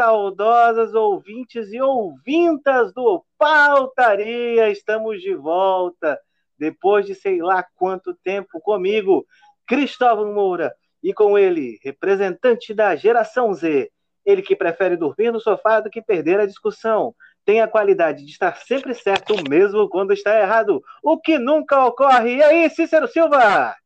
saudosas ouvintes e ouvintas do Pautaria, estamos de volta depois de sei lá quanto tempo comigo, Cristóvão Moura, e com ele, representante da geração Z, ele que prefere dormir no sofá do que perder a discussão, tem a qualidade de estar sempre certo mesmo quando está errado, o que nunca ocorre. E aí, Cícero Silva?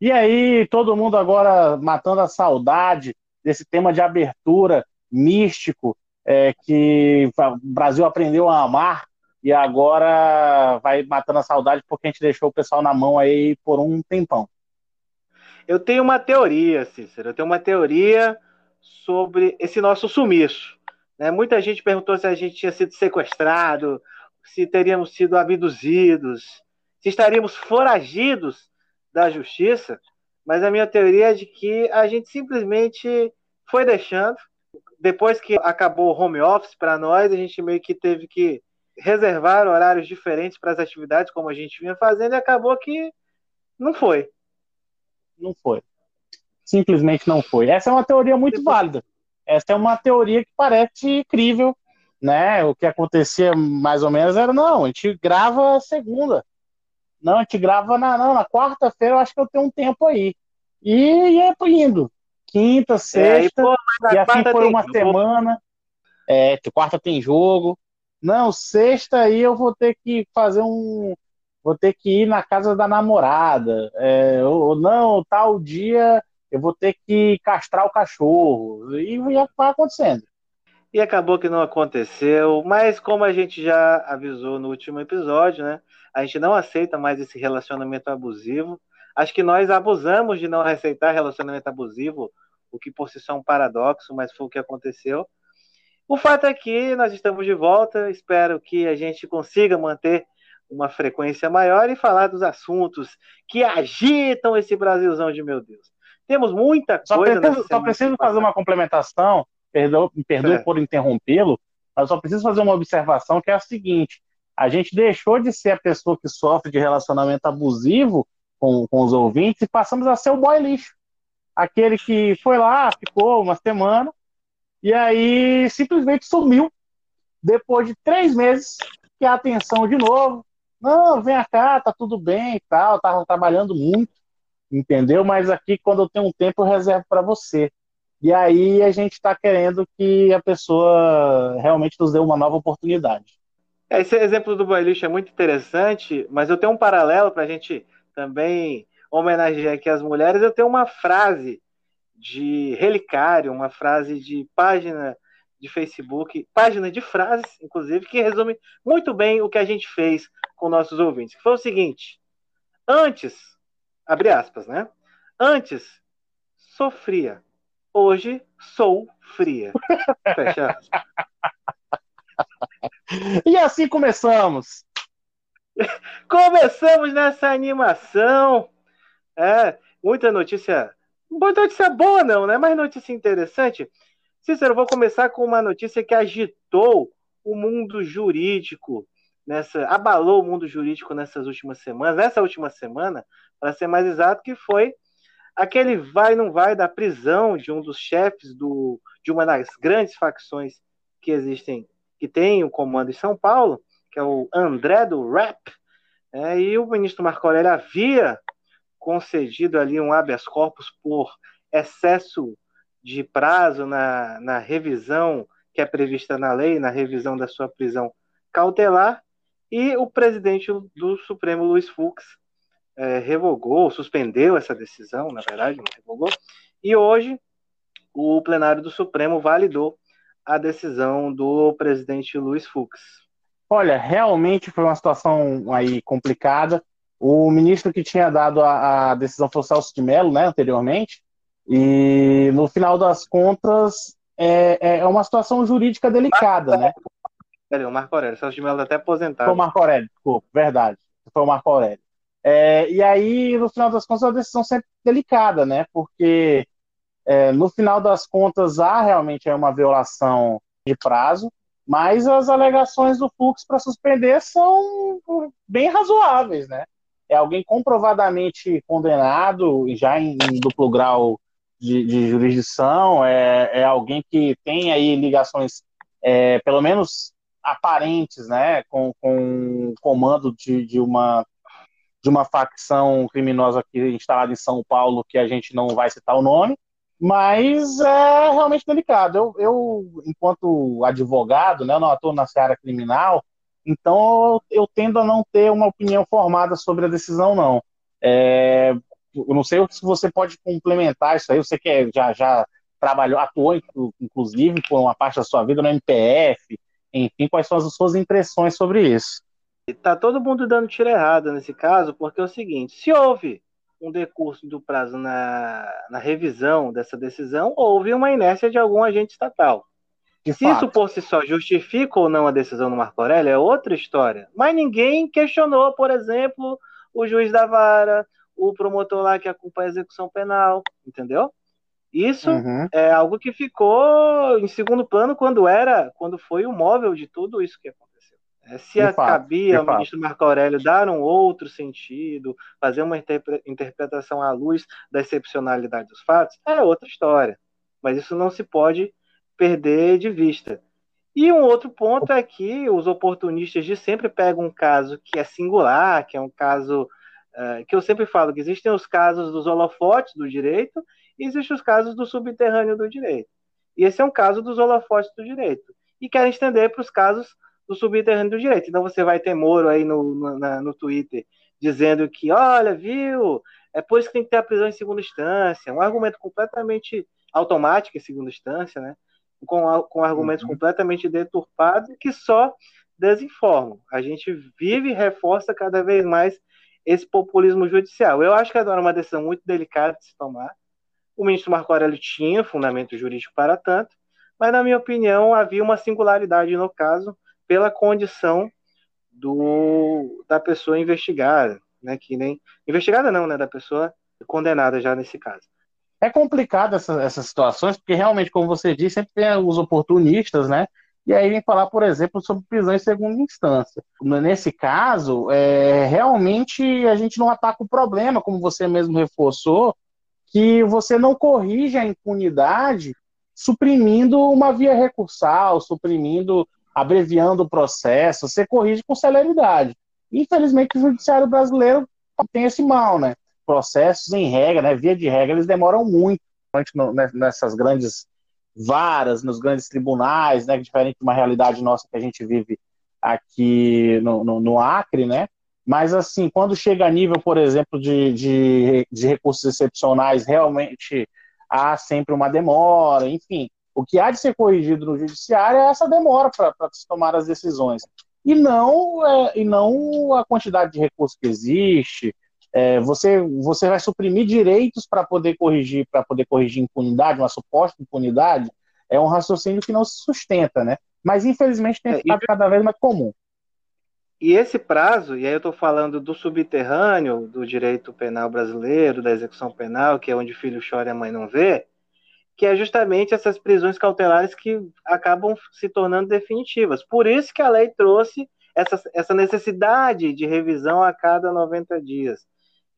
E aí, todo mundo agora matando a saudade desse tema de abertura místico é, que o Brasil aprendeu a amar e agora vai matando a saudade porque a gente deixou o pessoal na mão aí por um tempão. Eu tenho uma teoria, Cícero, eu tenho uma teoria sobre esse nosso sumiço. Né? Muita gente perguntou se a gente tinha sido sequestrado, se teríamos sido abduzidos, se estaríamos foragidos da justiça, mas a minha teoria é de que a gente simplesmente foi deixando. Depois que acabou o home office para nós, a gente meio que teve que reservar horários diferentes para as atividades, como a gente vinha fazendo, e acabou que não foi. Não foi. Simplesmente não foi. Essa é uma teoria muito válida. Essa é uma teoria que parece crível, né? O que acontecia mais ou menos era, não, a gente grava segunda. Não, a gente grava na, não, na quarta-feira, eu acho que eu tenho um tempo aí. E ia indo. Quinta, sexta, é, e, pô, e assim foi uma jogo. semana. É, quarta tem jogo. Não, sexta aí eu vou ter que fazer um. Vou ter que ir na casa da namorada. É, ou não, tal dia eu vou ter que castrar o cachorro. E ia acontecendo. E acabou que não aconteceu, mas como a gente já avisou no último episódio, né? A gente não aceita mais esse relacionamento abusivo. Acho que nós abusamos de não aceitar relacionamento abusivo, o que por si só é um paradoxo, mas foi o que aconteceu. O fato é que nós estamos de volta, espero que a gente consiga manter uma frequência maior e falar dos assuntos que agitam esse Brasilzão de meu Deus. Temos muita coisa. Só preciso, só preciso fazer uma complementação perdoe, me perdoe é. por interrompê-lo, mas só preciso fazer uma observação que é a seguinte: a gente deixou de ser a pessoa que sofre de relacionamento abusivo com, com os ouvintes e passamos a ser o boy lixo. Aquele que foi lá, ficou uma semana e aí simplesmente sumiu depois de três meses que a atenção de novo. Não, vem cá, tá tudo bem e tal, tava trabalhando muito, entendeu? Mas aqui, quando eu tenho um tempo, eu reservo para você. E aí a gente está querendo que a pessoa realmente nos dê uma nova oportunidade. Esse exemplo do boliche é muito interessante, mas eu tenho um paralelo para a gente também homenagear aqui as mulheres. Eu tenho uma frase de relicário, uma frase de página de Facebook, página de frases, inclusive, que resume muito bem o que a gente fez com nossos ouvintes. Que foi o seguinte: antes, abre aspas, né? Antes sofria, Hoje sou fria. Fecha. e assim começamos. Começamos nessa animação. É, muita notícia. Muita notícia boa, não, né? Mas notícia interessante. Cícero, vou começar com uma notícia que agitou o mundo jurídico nessa, abalou o mundo jurídico nessas últimas semanas, nessa última semana, para ser mais exato, que foi aquele vai não vai da prisão de um dos chefes do, de uma das grandes facções que existem, que tem o comando em São Paulo, que é o André do Rap, é, e o ministro Marco Aurélio havia concedido ali um habeas corpus por excesso de prazo na, na revisão que é prevista na lei, na revisão da sua prisão cautelar, e o presidente do Supremo, Luiz Fux, é, revogou, suspendeu essa decisão, na verdade, não revogou, e hoje o plenário do Supremo validou a decisão do presidente Luiz Fux. Olha, realmente foi uma situação aí complicada. O ministro que tinha dado a, a decisão foi o Celso de Mello, né, anteriormente, e no final das contas é, é uma situação jurídica delicada, né? Peraí, o Marco Aurélio, o Celso de Mello tá até aposentado. Foi o Marco Aurélio, desculpa, verdade. Foi o Marco Aurélio. É, e aí, no final das contas, é uma decisão sempre delicada, né? Porque é, no final das contas há realmente uma violação de prazo, mas as alegações do Fux para suspender são bem razoáveis, né? É alguém comprovadamente condenado, já em, em duplo grau de, de jurisdição, é, é alguém que tem aí ligações, é, pelo menos aparentes, né, com, com comando de, de, uma, de uma facção criminosa aqui instalada em São Paulo, que a gente não vai citar o nome, mas é realmente delicado. Eu, eu enquanto advogado, né, não atuo na seara criminal, então eu, eu tendo a não ter uma opinião formada sobre a decisão, não. É, eu não sei se você pode complementar isso aí, você que é, já, já trabalhou, atuou, inclusive, por uma parte da sua vida no MPF, enfim, quais são as suas impressões sobre isso? Tá todo mundo dando tiro errado nesse caso, porque é o seguinte, se houve um decurso do prazo na, na revisão dessa decisão, houve uma inércia de algum agente estatal. De se fato. isso por si só justifica ou não a decisão do Marco Aurélio, é outra história. Mas ninguém questionou, por exemplo, o juiz da vara, o promotor lá que acompanha a execução penal, entendeu? Isso uhum. é algo que ficou em segundo plano quando era, quando foi o móvel de tudo isso que aconteceu. É, se fato, cabia ao fato. ministro Marco Aurélio dar um outro sentido, fazer uma interpre interpretação à luz da excepcionalidade dos fatos, é outra história. Mas isso não se pode perder de vista. E um outro ponto é que os oportunistas de sempre pegam um caso que é singular, que é um caso é, que eu sempre falo que existem os casos dos holofotes do direito e existem os casos do subterrâneo do direito. E esse é um caso dos holofotes do direito. E querem estender para os casos do subterrâneo do direito. Então você vai ter Moro aí no, no, na, no Twitter dizendo que, olha, viu, é por isso que tem que ter a prisão em segunda instância. Um argumento completamente automático em segunda instância, né? Com, com argumentos uhum. completamente deturpados que só desinformam. A gente vive e reforça cada vez mais esse populismo judicial. Eu acho que agora é uma decisão muito delicada de se tomar. O ministro Marco Aurélio tinha fundamento jurídico para tanto, mas, na minha opinião, havia uma singularidade no caso pela condição do, da pessoa investigada, né? Que nem investigada não, né? Da pessoa condenada já nesse caso. É complicado essa, essas situações, porque realmente, como você disse, sempre tem os oportunistas, né? E aí vem falar, por exemplo, sobre prisão em segunda instância. Nesse caso, é, realmente a gente não ataca o problema, como você mesmo reforçou, que você não corrige a impunidade suprimindo uma via recursal, suprimindo, abreviando o processo, você corrige com celeridade. Infelizmente, o judiciário brasileiro tem esse mal, né? Processos em regra, né? Via de regra, eles demoram muito nessas grandes varas nos grandes tribunais, né, diferente de uma realidade nossa que a gente vive aqui no, no, no Acre, né? Mas, assim, quando chega a nível, por exemplo, de, de, de recursos excepcionais, realmente há sempre uma demora, enfim. O que há de ser corrigido no judiciário é essa demora para se tomar as decisões. E não, é, e não a quantidade de recursos que existe. É, você, você vai suprimir direitos para poder corrigir, para poder corrigir impunidade, uma suposta impunidade, é um raciocínio que não se sustenta, né? Mas infelizmente tem é, ficado cada vez mais comum. E esse prazo, e aí eu estou falando do subterrâneo do direito penal brasileiro, da execução penal, que é onde o filho chora e a mãe não vê, que é justamente essas prisões cautelares que acabam se tornando definitivas. Por isso que a lei trouxe essa, essa necessidade de revisão a cada 90 dias.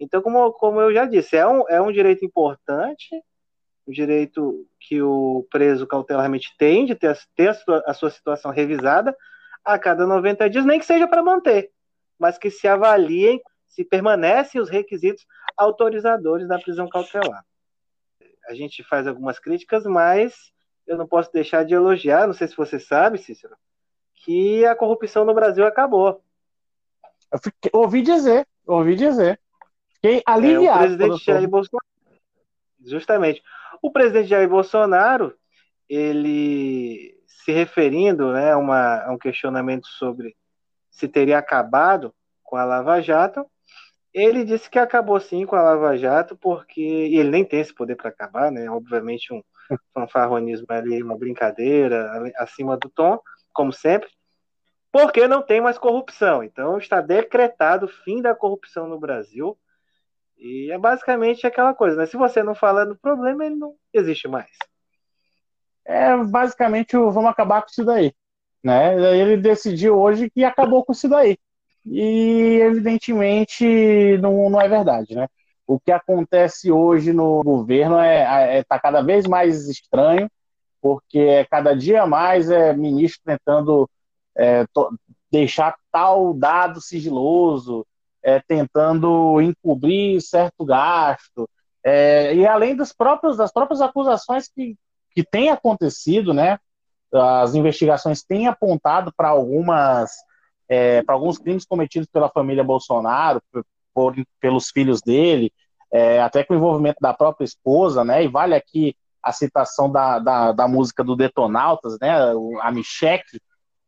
Então, como, como eu já disse, é um, é um direito importante, um direito que o preso cautelarmente tem de ter, ter a, sua, a sua situação revisada a cada 90 dias, nem que seja para manter, mas que se avaliem se permanecem os requisitos autorizadores da prisão cautelar. A gente faz algumas críticas, mas eu não posso deixar de elogiar, não sei se você sabe, Cícero, que a corrupção no Brasil acabou. Eu fiquei, ouvi dizer, ouvi dizer. Fiquei aliviado. É, o presidente Jair Bolsonaro. Justamente. O presidente Jair Bolsonaro, ele se referindo né, uma, a um questionamento sobre se teria acabado com a Lava Jato, ele disse que acabou sim com a Lava Jato, porque. E ele nem tem esse poder para acabar, né? Obviamente, um fanfarronismo ali, uma brincadeira acima do tom, como sempre, porque não tem mais corrupção. Então, está decretado o fim da corrupção no Brasil. E é basicamente aquela coisa, né? Se você não fala do problema, ele não existe mais. É basicamente vamos acabar com isso daí. Né? Ele decidiu hoje que acabou com isso daí. E evidentemente não, não é verdade, né? o que acontece hoje no governo é, é tá cada vez mais estranho, porque é cada dia mais é ministro tentando é, to, deixar tal dado sigiloso, é, tentando encobrir certo gasto, é, e além dos próprios, das próprias acusações que, que têm acontecido, né? As investigações têm apontado para algumas é, para alguns crimes cometidos pela família Bolsonaro, por, pelos filhos dele, é, até com o envolvimento da própria esposa, né? E vale aqui a citação da, da, da música do Detonautas, né? A Micheque,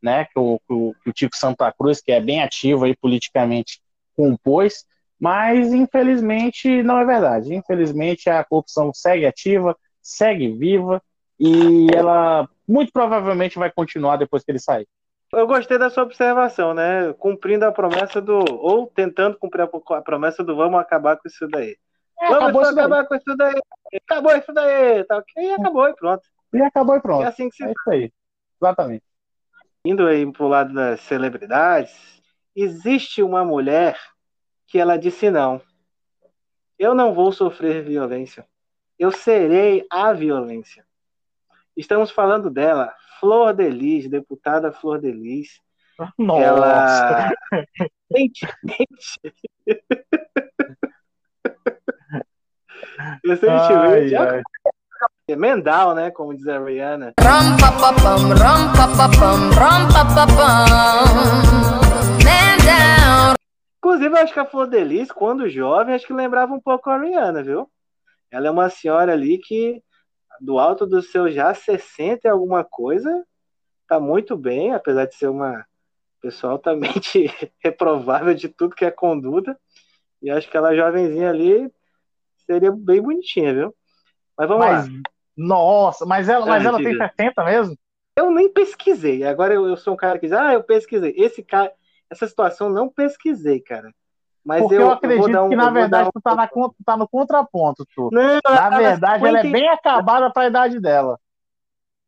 né? Que o, que o, que o Tico Santa Cruz, que é bem ativo aí politicamente, compôs. Mas, infelizmente, não é verdade. Infelizmente, a corrupção segue ativa, segue viva e ela muito provavelmente vai continuar depois que ele sair. Eu gostei da sua observação, né? Cumprindo a promessa do. Ou tentando cumprir a promessa do vamos acabar com isso daí. É, vamos acabar com isso daí. Acabou isso daí. Tá ok? E acabou e pronto. E acabou e pronto. É assim que se. É isso aí. Exatamente. Indo aí pro lado das celebridades, existe uma mulher que ela disse não. Eu não vou sofrer violência. Eu serei a violência. Estamos falando dela, Flor de Lis, deputada Flor de Lis. Nossa. Ela recentemente, ai, ai. Mendal, né? Como diz a Rihanna. Ram, pa, pa, pam, ram, pa, pa, pam, ram, pa, pa, pam. Inclusive, eu acho que a Flor Delis, quando jovem, acho que lembrava um pouco a Rihanna, viu? Ela é uma senhora ali que, do alto do seu já 60 e alguma coisa, tá muito bem, apesar de ser uma pessoa altamente reprovável de tudo que é conduta. E acho que ela jovenzinha ali seria bem bonitinha, viu? Mas vamos mas, lá. Nossa, mas ela, mas ela tem 60 mesmo? Eu nem pesquisei. Agora eu, eu, sou um cara que diz, ah, eu pesquisei. Esse cara, essa situação não pesquisei, cara. Mas Porque eu, eu acredito um, que, na verdade, um... tu, tá na, tu tá no contraponto, tu. Não, na verdade, 50... ela é bem acabada pra idade dela.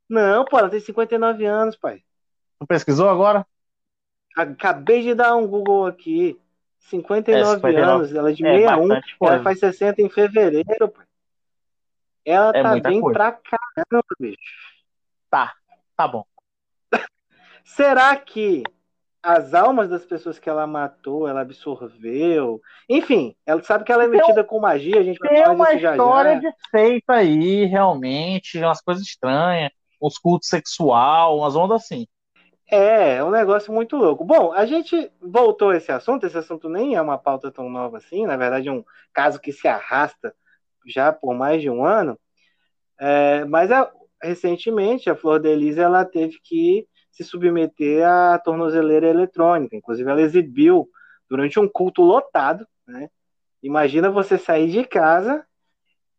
Não, pô, ela tem 59 anos, pai. Tu pesquisou agora? Acabei de dar um Google aqui. 59, é, anos, ela é de é, 61, ela faz 60 em fevereiro, pai. Ela é tá bem coisa. pra caramba, bicho. Tá, tá bom. Será que as almas das pessoas que ela matou, ela absorveu. Enfim, ela sabe que ela é metida com magia, a gente vai Tem uma história já, de feita aí, realmente, umas coisas estranhas, os cultos sexual, umas ondas assim. É, é um negócio muito louco. Bom, a gente voltou a esse assunto, esse assunto nem é uma pauta tão nova assim, na verdade é um caso que se arrasta já por mais de um ano, é, mas a, recentemente a Flor de ela teve que se submeter à tornozeleira eletrônica. Inclusive, ela exibiu durante um culto lotado. Né? Imagina você sair de casa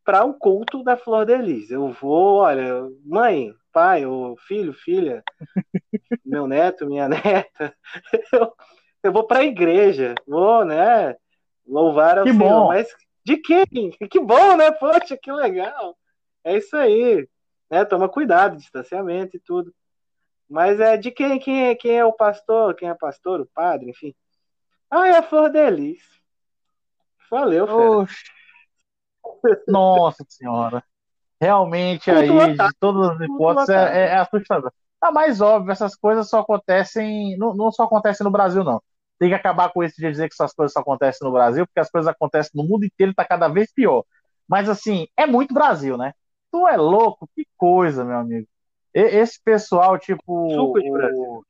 para o um culto da Flor de Lis. Eu vou, olha, mãe, pai, ou filho, filha, meu neto, minha neta, eu, eu vou para a igreja, vou, né, louvar ao que Senhor. Bom. Mas de quem? Que bom, né? Poxa, que legal. É isso aí. Né? Toma cuidado, distanciamento e tudo. Mas é de quem, quem, é, quem é o pastor, quem é pastor, o padre, enfim. Ah, é a Flor Delis. Valeu, fera. Nossa senhora. Realmente aí, de todas as hipóteses, é, é, assustador. A mais óbvio, essas coisas só acontecem, não, não só acontecem no Brasil, não. Tem que acabar com isso de dizer que essas coisas só acontecem no Brasil, porque as coisas acontecem no mundo inteiro e tá cada vez pior. Mas assim, é muito Brasil, né? Tu é louco, que coisa, meu amigo. Esse pessoal, tipo. Suco de Brasil.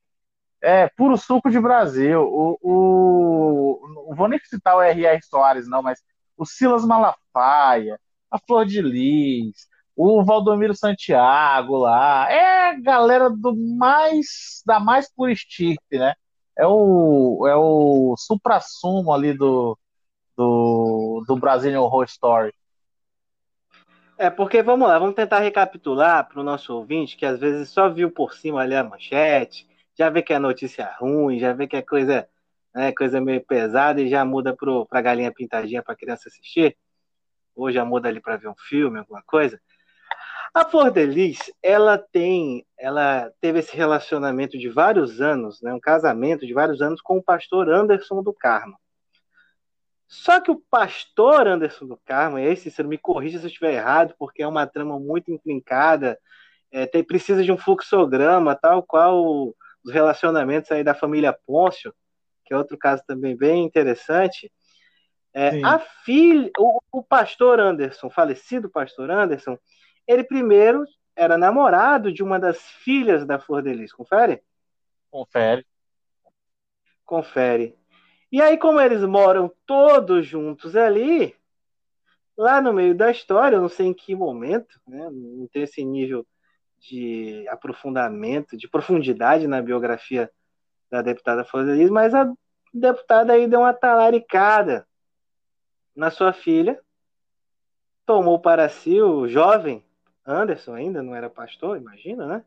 É, puro suco de Brasil. O, o, não vou nem citar o R.R. Soares, não, mas o Silas Malafaia, a Flor de Lis, o Valdomiro Santiago lá. É a galera do mais. da mais pura estirpe, né? É o, é o supra-sumo ali do, do, do Brazilian Horror Story. É porque, vamos lá, vamos tentar recapitular para o nosso ouvinte, que às vezes só viu por cima ali a manchete, já vê que é notícia ruim, já vê que é coisa, né, coisa meio pesada e já muda para a galinha pintadinha para a criança assistir, ou já muda ali para ver um filme, alguma coisa. A Flor de Lis, ela tem, ela teve esse relacionamento de vários anos, né, um casamento de vários anos com o pastor Anderson do Carmo. Só que o pastor Anderson do Carmo, e aí, Cícero, me corrija se eu estiver errado, porque é uma trama muito intrincada, é, tem, precisa de um fluxograma, tal qual os relacionamentos aí da família Pôncio, que é outro caso também bem interessante. É, a filha, o, o, pastor Anderson, falecido pastor Anderson, ele primeiro era namorado de uma das filhas da Flor de Lis. Confere? Confere. Confere. E aí, como eles moram todos juntos ali, lá no meio da história, eu não sei em que momento, né, não tem esse nível de aprofundamento, de profundidade na biografia da deputada Flor de Lis, mas a deputada aí deu uma talaricada na sua filha, tomou para si o jovem Anderson, ainda não era pastor, imagina, né?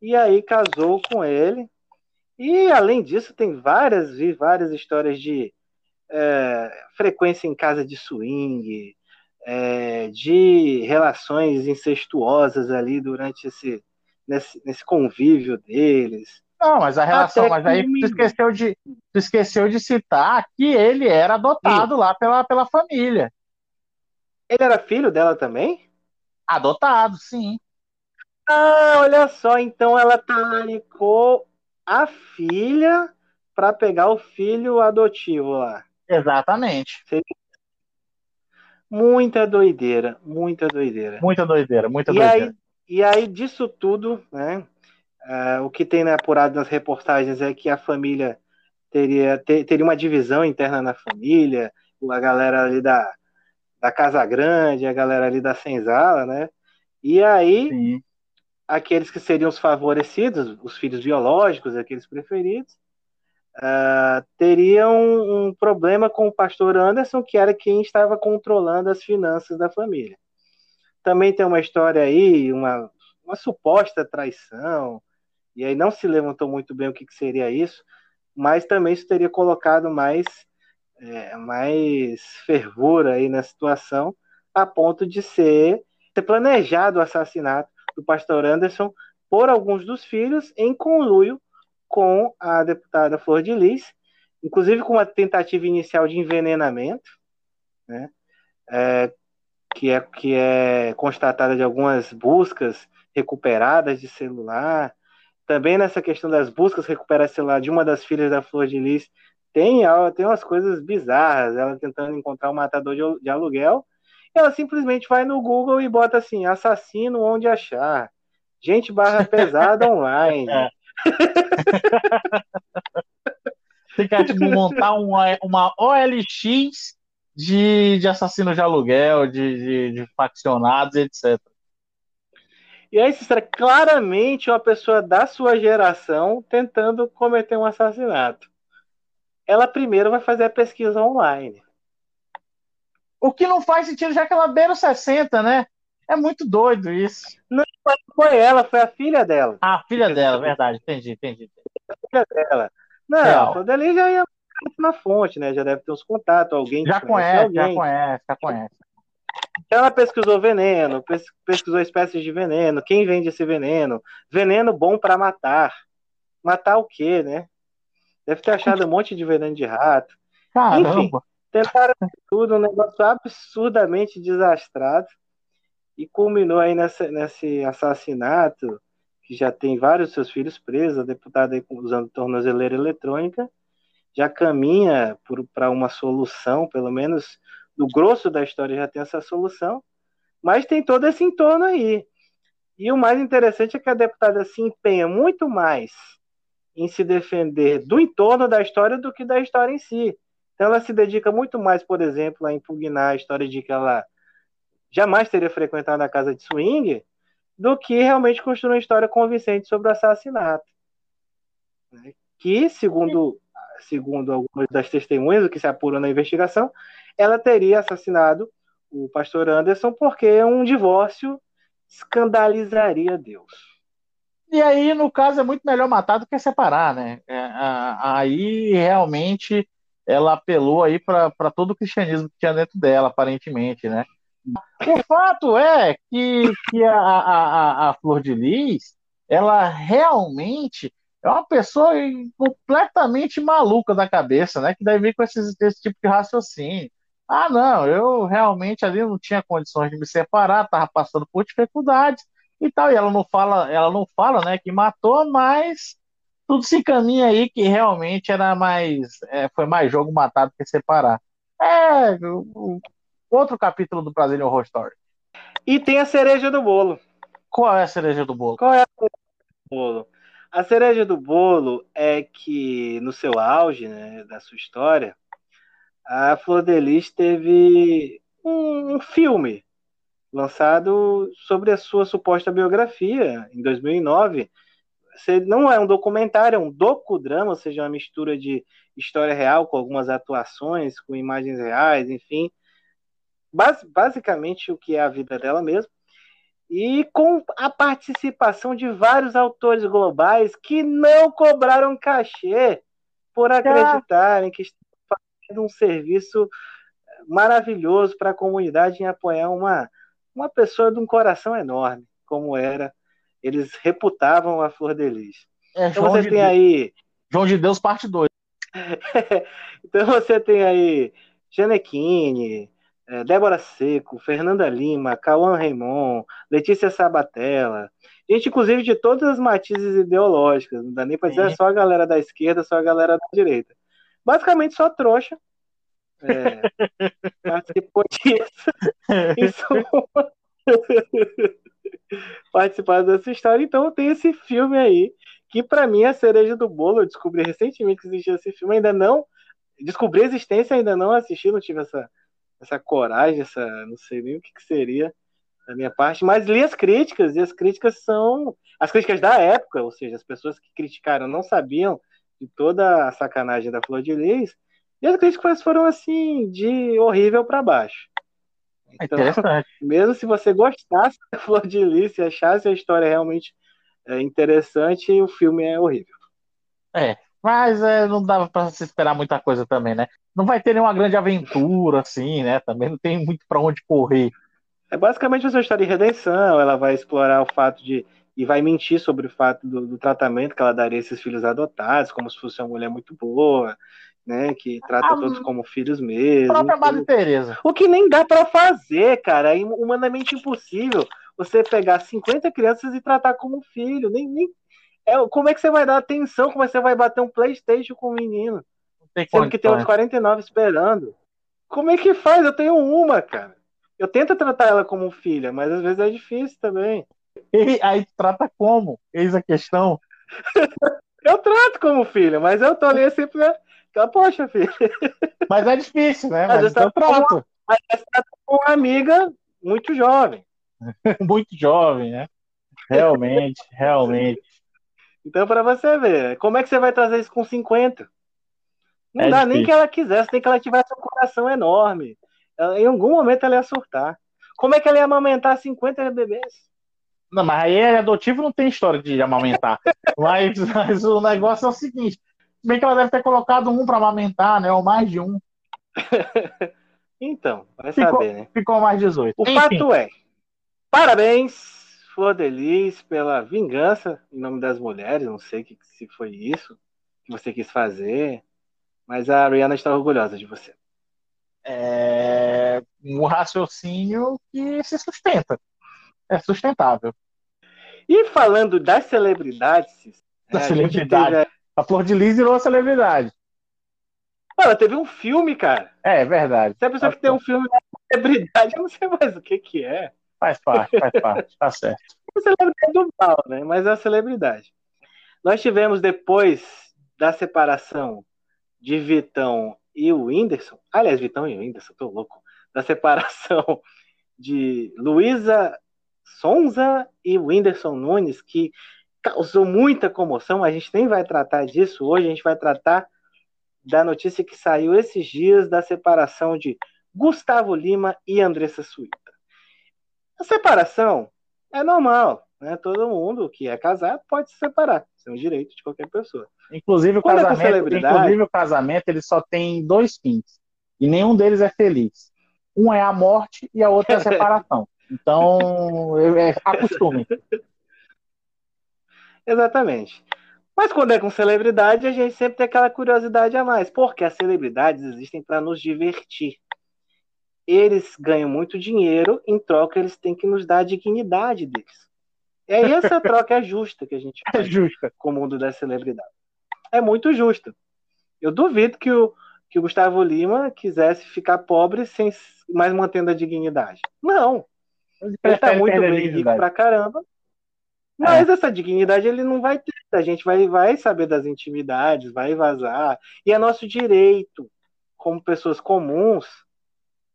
E aí casou com ele. E além disso, tem várias vi várias histórias de é, frequência em casa de swing, é, de relações incestuosas ali durante esse nesse, nesse convívio deles. Não, mas a relação, mas aí tu esqueceu, de, tu esqueceu de citar que ele era adotado Sim. lá pela, pela família. Ele era filho dela também? Adotado, sim. Ah, olha só, então ela talaricou a filha para pegar o filho adotivo lá. Exatamente. Muita doideira, muita doideira. Muita doideira, muita e doideira. Aí, e aí, disso tudo, né? Uh, o que tem né, apurado nas reportagens é que a família teria, ter, teria uma divisão interna na família, a galera ali da, da Casa Grande, a galera ali da Senzala, né? E aí, Sim. Aqueles que seriam os favorecidos, os filhos biológicos, aqueles preferidos, uh, teriam um problema com o pastor Anderson, que era quem estava controlando as finanças da família. Também tem uma história aí, uma, uma suposta traição, e aí não se levantou muito bem o que, que seria isso, mas também isso teria colocado mais, é, mais fervura aí na situação, a ponto de ser, ter planejado o assassinato do pastor Anderson por alguns dos filhos, em conluio com a deputada Flor de Lis, inclusive com uma tentativa inicial de envenenamento, né, é, que, é, que é constatada de algumas buscas recuperadas de celular, também nessa questão das buscas recuperar celular de uma das filhas da Flor de Lis, tem, tem umas coisas bizarras, ela tentando encontrar um matador de, de aluguel, ela simplesmente vai no Google e bota assim, assassino onde achar, gente barra pesada online. É. Você quer tipo, montar uma, uma OLX de, de assassinos de aluguel, de, de, de faccionados, etc. E aí, Cícera, claramente uma pessoa da sua geração tentando cometer um assassinato. Ela primeiro vai fazer a pesquisa online. O que não faz sentido, já que ela beira os 60, né? É muito doido isso. Não foi ela, foi a filha dela. Ah, a filha dela, verdade, entendi, entendi. A filha dela. Não, Real. quando ali já ia na fonte, né? Já deve ter uns contatos, alguém já conhece, alguém. já conhece, já conhece. Ela pesquisou veneno, pesquisou espécies de veneno, quem vende esse veneno, veneno bom para matar. Matar o quê, né? Deve ter achado um monte de veneno de rato. Caramba. Enfim, tentaram tudo, um negócio absurdamente desastrado e culminou aí nessa, nesse assassinato que já tem vários seus filhos presos, a deputada aí usando tornozeleira eletrônica, já caminha para uma solução, pelo menos no grosso da história já tem essa solução, mas tem todo esse entorno aí. E o mais interessante é que a deputada se empenha muito mais em se defender do entorno da história do que da história em si. Então ela se dedica muito mais, por exemplo, a impugnar a história de que ela jamais teria frequentado a casa de swing, do que realmente construir uma história convincente sobre o assassinato. Né? Que, segundo, segundo algumas das testemunhas, o que se apurou na investigação, ela teria assassinado o pastor Anderson porque um divórcio escandalizaria Deus. E aí, no caso, é muito melhor matar do que separar, né? É, aí realmente ela apelou aí para todo o cristianismo que tinha dentro dela, aparentemente, né? O fato é que, que a, a, a Flor de Lis, ela realmente é uma pessoa completamente maluca da cabeça, né? Que deve vir com esses, esse tipo de raciocínio. Ah, não, eu realmente ali não tinha condições de me separar, estava passando por dificuldades e tal. E ela não fala, ela não fala, né, que matou, mas tudo se encaminha aí que realmente era mais, é, foi mais jogo matado que separar. É o, outro capítulo do Brazilian Horror Story. E tem a cereja do bolo. Qual é a cereja do bolo? Qual é a cereja do bolo? A cereja do bolo é que no seu auge, né, da sua história, a Flor de Lis teve um, um filme lançado sobre a sua suposta biografia em 2009. Você não é um documentário, é um docudrama, ou seja, uma mistura de história real com algumas atuações, com imagens reais, enfim. Bas basicamente o que é a vida dela mesmo. E com a participação de vários autores globais que não cobraram cachê por acreditarem que um serviço maravilhoso para a comunidade em apoiar uma, uma pessoa de um coração enorme, como era. Eles reputavam a Flor de Lis. É, então você de tem Deus. aí. João de Deus, parte 2. então você tem aí Janequine, é, Débora Seco, Fernanda Lima, Cauã Raimond, Letícia Sabatella, gente, inclusive, de todas as matizes ideológicas, não dá nem para dizer só a galera da esquerda, só a galera da direita basicamente só trouxa. É, participou disso. Isso. Participar dessa história. Então tem esse filme aí, que para mim é a cereja do bolo. Eu descobri recentemente que existia esse filme, ainda não. Descobri a existência, ainda não assisti, não tive essa, essa coragem, essa. não sei nem o que, que seria da minha parte, mas li as críticas, e as críticas são as críticas da época, ou seja, as pessoas que criticaram não sabiam de toda a sacanagem da Flor de Lis, e as críticas foram assim, de horrível para baixo. Então, mesmo se você gostasse da Flor de Lis, se achasse a história realmente é, interessante, o filme é horrível. É, mas é, não dava para se esperar muita coisa também, né? Não vai ter nenhuma grande aventura, assim, né? Também não tem muito para onde correr. É basicamente uma história de redenção. Ela vai explorar o fato de e vai mentir sobre o fato do, do, tratamento que ela daria a esses filhos adotados, como se fosse uma mulher muito boa, né, que trata ah, todos como filhos mesmo. Própria Madre Teresa. O que nem dá para fazer, cara, é humanamente impossível você pegar 50 crianças e tratar como filho, nem, nem é, como é que você vai dar atenção, como é que você vai bater um PlayStation com um menino? Sendo que tem uns 49 esperando. Como é que faz? Eu tenho uma, cara. Eu tento tratar ela como filha, mas às vezes é difícil também. E aí trata como? Eis a questão. eu trato como filho, mas eu tô ali sempre. Né? Poxa, filho. Mas é difícil, né? Mas, mas trato. Uma, mas com uma amiga muito jovem. muito jovem, né? Realmente, realmente. Então, para você ver, como é que você vai trazer isso com 50? Não é dá difícil. nem que ela quisesse, tem que ela tivesse um coração enorme. Em algum momento ela ia surtar. Como é que ela ia amamentar 50 bebês? Não, mas aí é adotivo não tem história de amamentar. mas, mas o negócio é o seguinte: bem que ela deve ter colocado um para amamentar, né? Ou mais de um. então, vai ficou, saber, né? Ficou mais 18. O Enfim. fato é: parabéns, Flor Delis, pela vingança em nome das mulheres. Não sei que, se foi isso que você quis fazer, mas a Rihanna está orgulhosa de você. É um raciocínio que se sustenta. É sustentável. E falando das celebridades. Da é, celebridade. A, Flor de Lis virou celebridade. Ela teve um filme, cara. É, é verdade. Se a pessoa que tem um filme da celebridade, eu não sei mais o que que é. Faz parte, faz parte, tá certo. É celebridade do mal, né? Mas é uma celebridade. Nós tivemos depois da separação de Vitão e o Whindersson, aliás, Vitão e o Whindersson, tô louco, da separação de Luísa Sonza e Whindersson Nunes, que causou muita comoção. A gente nem vai tratar disso hoje, a gente vai tratar da notícia que saiu esses dias da separação de Gustavo Lima e Andressa Suíta. A separação é normal, né? Todo mundo que é casado pode se separar, isso é um direito de qualquer pessoa. Inclusive o, é casamento, inclusive o casamento ele só tem dois fins e nenhum deles é feliz. Um é a morte e a outra é a separação. Então, é, acostume. Exatamente. Mas quando é com celebridade, a gente sempre tem aquela curiosidade a mais, porque as celebridades existem para nos divertir. Eles ganham muito dinheiro, em troca eles têm que nos dar a dignidade deles. Aí essa troca é justa que a gente faz é justa. com o mundo das celebridades. É muito justo. Eu duvido que o, que o Gustavo Lima quisesse ficar pobre sem mais mantendo a dignidade. Não. Ele, ele tá muito bem rico pra caramba. Mas é. essa dignidade ele não vai ter. A gente vai, vai saber das intimidades, vai vazar. E é nosso direito, como pessoas comuns,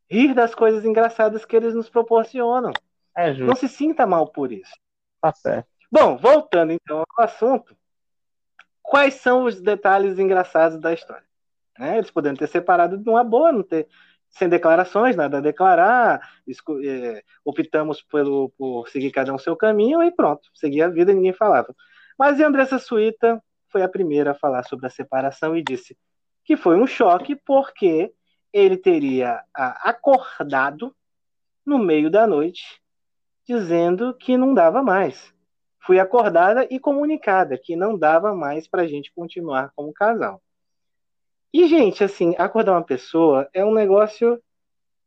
rir das coisas engraçadas que eles nos proporcionam. É justo. Não se sinta mal por isso. Tá certo. Bom, voltando então ao assunto, quais são os detalhes engraçados da história? Né? Eles podendo ter separado de uma boa, não ter sem declarações, nada a declarar, é, optamos pelo, por seguir cada um seu caminho e pronto, seguir a vida e ninguém falava. Mas Andressa Suíta foi a primeira a falar sobre a separação e disse que foi um choque porque ele teria acordado no meio da noite dizendo que não dava mais. Fui acordada e comunicada que não dava mais para a gente continuar como casal. E, gente, assim, acordar uma pessoa é um negócio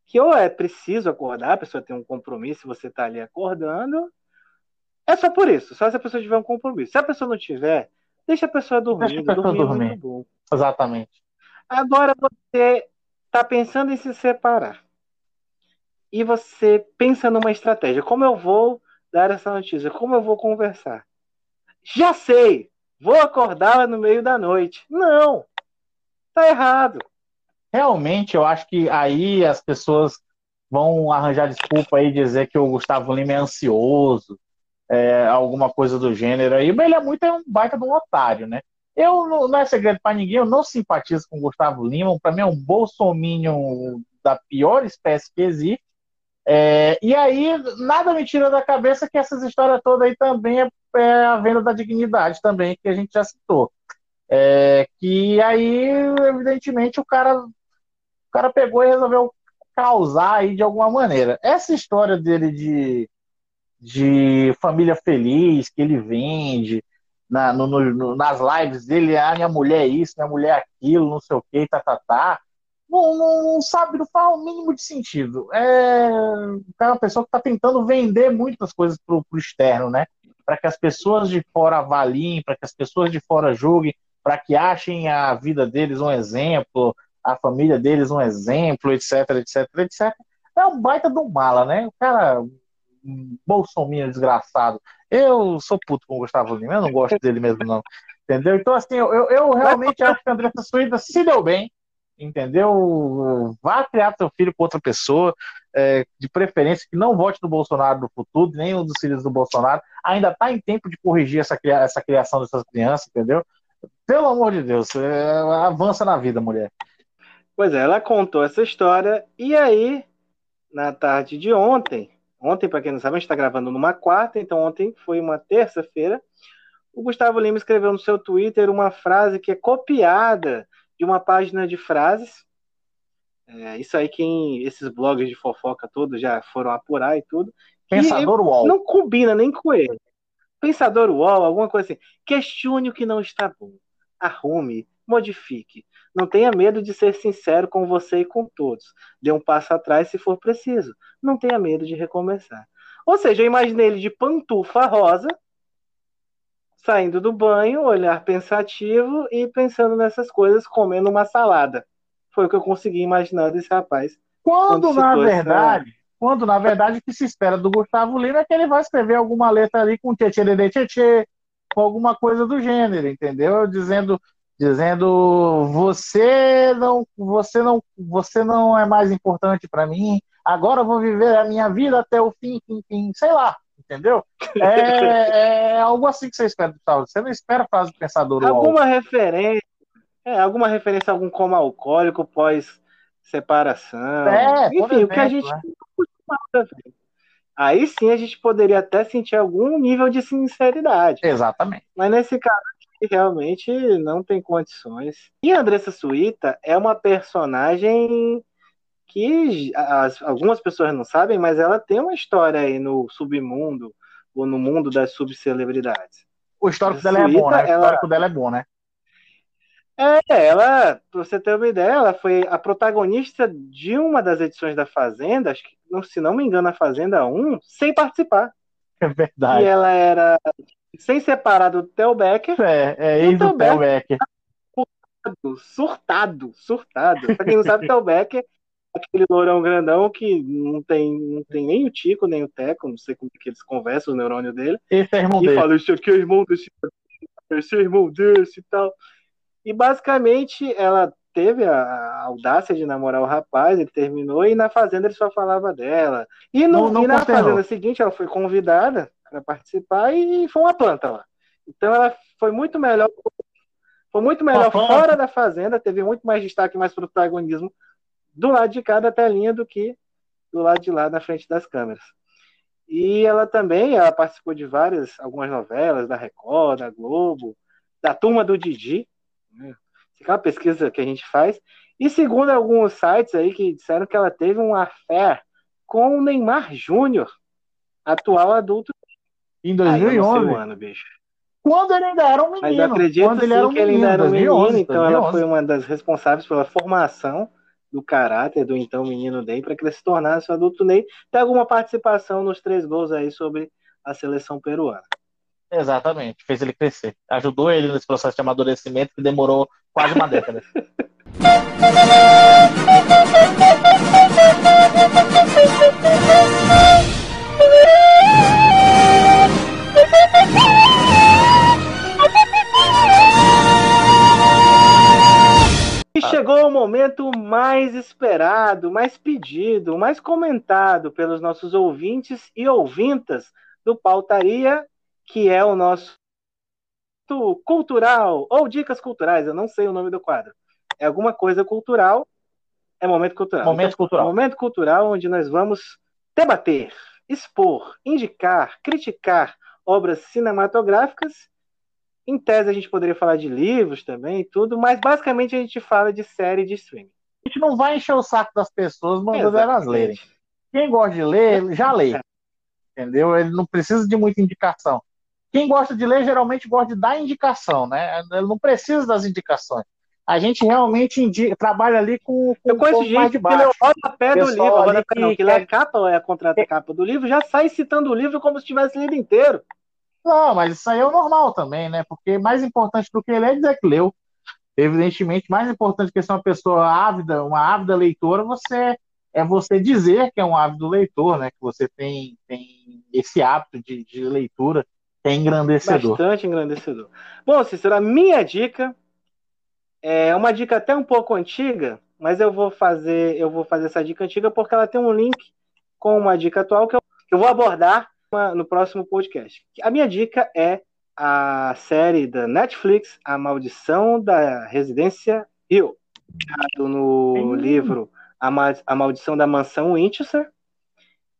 que ou é preciso acordar, a pessoa tem um compromisso, você está ali acordando. É só por isso, só se a pessoa tiver um compromisso. Se a pessoa não tiver, deixa a pessoa dormir. Deixa a pessoa dormir. É muito bom. Exatamente. Agora você está pensando em se separar. E você pensa numa estratégia. Como eu vou dar essa notícia? Como eu vou conversar? Já sei! Vou acordar no meio da noite. Não! Tá errado. Realmente, eu acho que aí as pessoas vão arranjar desculpa aí dizer que o Gustavo Lima é ansioso, é, alguma coisa do gênero aí, mas ele é muito é um baita de um otário, né? Eu não, é segredo para ninguém, eu não simpatizo com o Gustavo Lima, para mim é um bolsominion da pior espécie que existe. É, e aí, nada me tira da cabeça que essas histórias todas aí também é, é a venda da dignidade também, que a gente já citou. É, que aí, evidentemente, o cara, o cara pegou e resolveu causar aí de alguma maneira. Essa história dele de, de família feliz que ele vende na, no, no, nas lives dele, ah, minha mulher é isso, minha mulher é aquilo, não sei o que, tá, tá, tá. Não, não, não, sabe, não faz o mínimo de sentido. É, é uma pessoa que está tentando vender muitas coisas para o externo, né? Para que as pessoas de fora avaliem, para que as pessoas de fora julguem, para que achem a vida deles um exemplo, a família deles um exemplo, etc, etc, etc. É um baita do mala, né? O cara, um bolsominion desgraçado. Eu sou puto com o Gustavo Lima, eu não gosto dele mesmo, não. Entendeu? Então, assim, eu, eu realmente acho que a Andressa Suída se deu bem, entendeu? Vá criar seu filho com outra pessoa, é, de preferência que não vote no Bolsonaro no futuro, nem um dos filhos do Bolsonaro. Ainda está em tempo de corrigir essa, essa criação dessas crianças, entendeu? Pelo amor de Deus, é, avança na vida, mulher. Pois é, ela contou essa história e aí, na tarde de ontem, ontem, para quem não sabe, a gente está gravando numa quarta, então ontem foi uma terça-feira, o Gustavo Lima escreveu no seu Twitter uma frase que é copiada de uma página de frases. É, isso aí, quem esses blogs de fofoca todos já foram apurar e tudo. Pensador UOL. Não combina nem com ele. Pensador UOL, alguma coisa assim. Questione o que não está bom. Arrume, modifique. Não tenha medo de ser sincero com você e com todos. Dê um passo atrás se for preciso. Não tenha medo de recomeçar. Ou seja, eu imaginei ele de pantufa rosa, saindo do banho, olhar pensativo e pensando nessas coisas, comendo uma salada. Foi o que eu consegui imaginar desse rapaz. Quando, na verdade, essa... Quando, na verdade, o que se espera do Gustavo Lima é que ele vai escrever alguma letra ali com tchê tchê com alguma coisa do gênero, entendeu? Dizendo, dizendo você não, você não, você não é mais importante para mim. Agora eu vou viver a minha vida até o fim, fim, fim, sei lá, entendeu? É, é algo assim que você espera do Gustavo. Você não espera frase do pensador. Alguma referência, é, alguma referência a algum coma alcoólico pós separação. É, Enfim, exemplo, o que a gente né? Aí sim a gente poderia até sentir algum nível de sinceridade. Exatamente. Mas nesse caso aqui, realmente não tem condições. E a Andressa Suíta é uma personagem que as, algumas pessoas não sabem, mas ela tem uma história aí no submundo ou no mundo das subcelebridades. O histórico dela é bom, né? O histórico dela é bom, né? É, ela, pra você ter uma ideia, ela foi a protagonista de uma das edições da Fazenda, acho que, se não me engano, a Fazenda 1, sem participar. É verdade. E ela era sem separar do Theo Becker. É, é ex do Theo Becker. Surtado, surtado. Pra quem não sabe, Theo Becker aquele lourão grandão que não tem, não tem nem o Tico, nem o Teco, não sei como que eles conversam, o neurônio dele. Esse é irmão e dele. fala, isso aqui é irmão desse, esse é irmão desse e tal. E basicamente ela teve a, audácia de namorar o rapaz, ele terminou, e na fazenda ele só falava dela. E, no, não, não e na fazenda seguinte ela foi convidada para participar e foi uma planta lá. Então ela foi muito melhor. Foi muito melhor fora da fazenda, teve muito mais destaque, mais protagonismo do lado de cá da telinha do que do lado de lá na frente das câmeras. E ela também, ela participou de várias, algumas novelas da Record, da Globo, da Turma do Didi, né? É uma pesquisa que a gente faz. E segundo alguns sites aí que disseram que ela teve um affair com o Neymar Júnior, atual adulto. Em 2011. Ai, ano, bicho. Quando ele ainda era um menino. Mas eu acredito quando ele, era um que ele ainda era um 2011, menino, então 2011. ela foi uma das responsáveis pela formação do caráter do então menino Ney para que ele se tornasse o adulto Ney. Tem alguma participação nos três gols aí sobre a seleção peruana. Exatamente, fez ele crescer. Ajudou ele nesse processo de amadurecimento que demorou quase uma década. E chegou o momento mais esperado, mais pedido, mais comentado pelos nossos ouvintes e ouvintas do Pautaria, que é o nosso cultural ou dicas culturais, eu não sei o nome do quadro. É alguma coisa cultural, é momento cultural. Momento então, cultural. Momento cultural onde nós vamos debater, expor, indicar, criticar obras cinematográficas em tese, a gente poderia falar de livros também e tudo, mas basicamente a gente fala de série de streaming. A gente não vai encher o saco das pessoas mandando elas lerem. Quem gosta de ler, já lê. Entendeu? Ele não precisa de muita indicação. Quem gosta de ler, geralmente gosta de dar indicação, né? Ele não precisa das indicações. A gente realmente indica, trabalha ali com, com Eu conheço gente de baixo. que lê o rodapé do livro, agora que, não, que lê a capa ou é a contracapa do livro, já sai citando o livro como se tivesse lido inteiro. Não, mas isso aí é o normal também, né? Porque mais importante do que ele é dizer que leu. Evidentemente, mais importante que ser uma pessoa ávida, uma ávida leitora, você é você dizer que é um ávido leitor, né? Que você tem, tem esse hábito de, de leitura, é engrandecedor. Bastante engrandecedor. Bom, Cícero, a minha dica é uma dica até um pouco antiga, mas eu vou fazer, eu vou fazer essa dica antiga porque ela tem um link com uma dica atual que eu, que eu vou abordar no próximo podcast. A minha dica é a série da Netflix, A Maldição da Residência Hill, no livro a, Ma a Maldição da Mansão Winchester.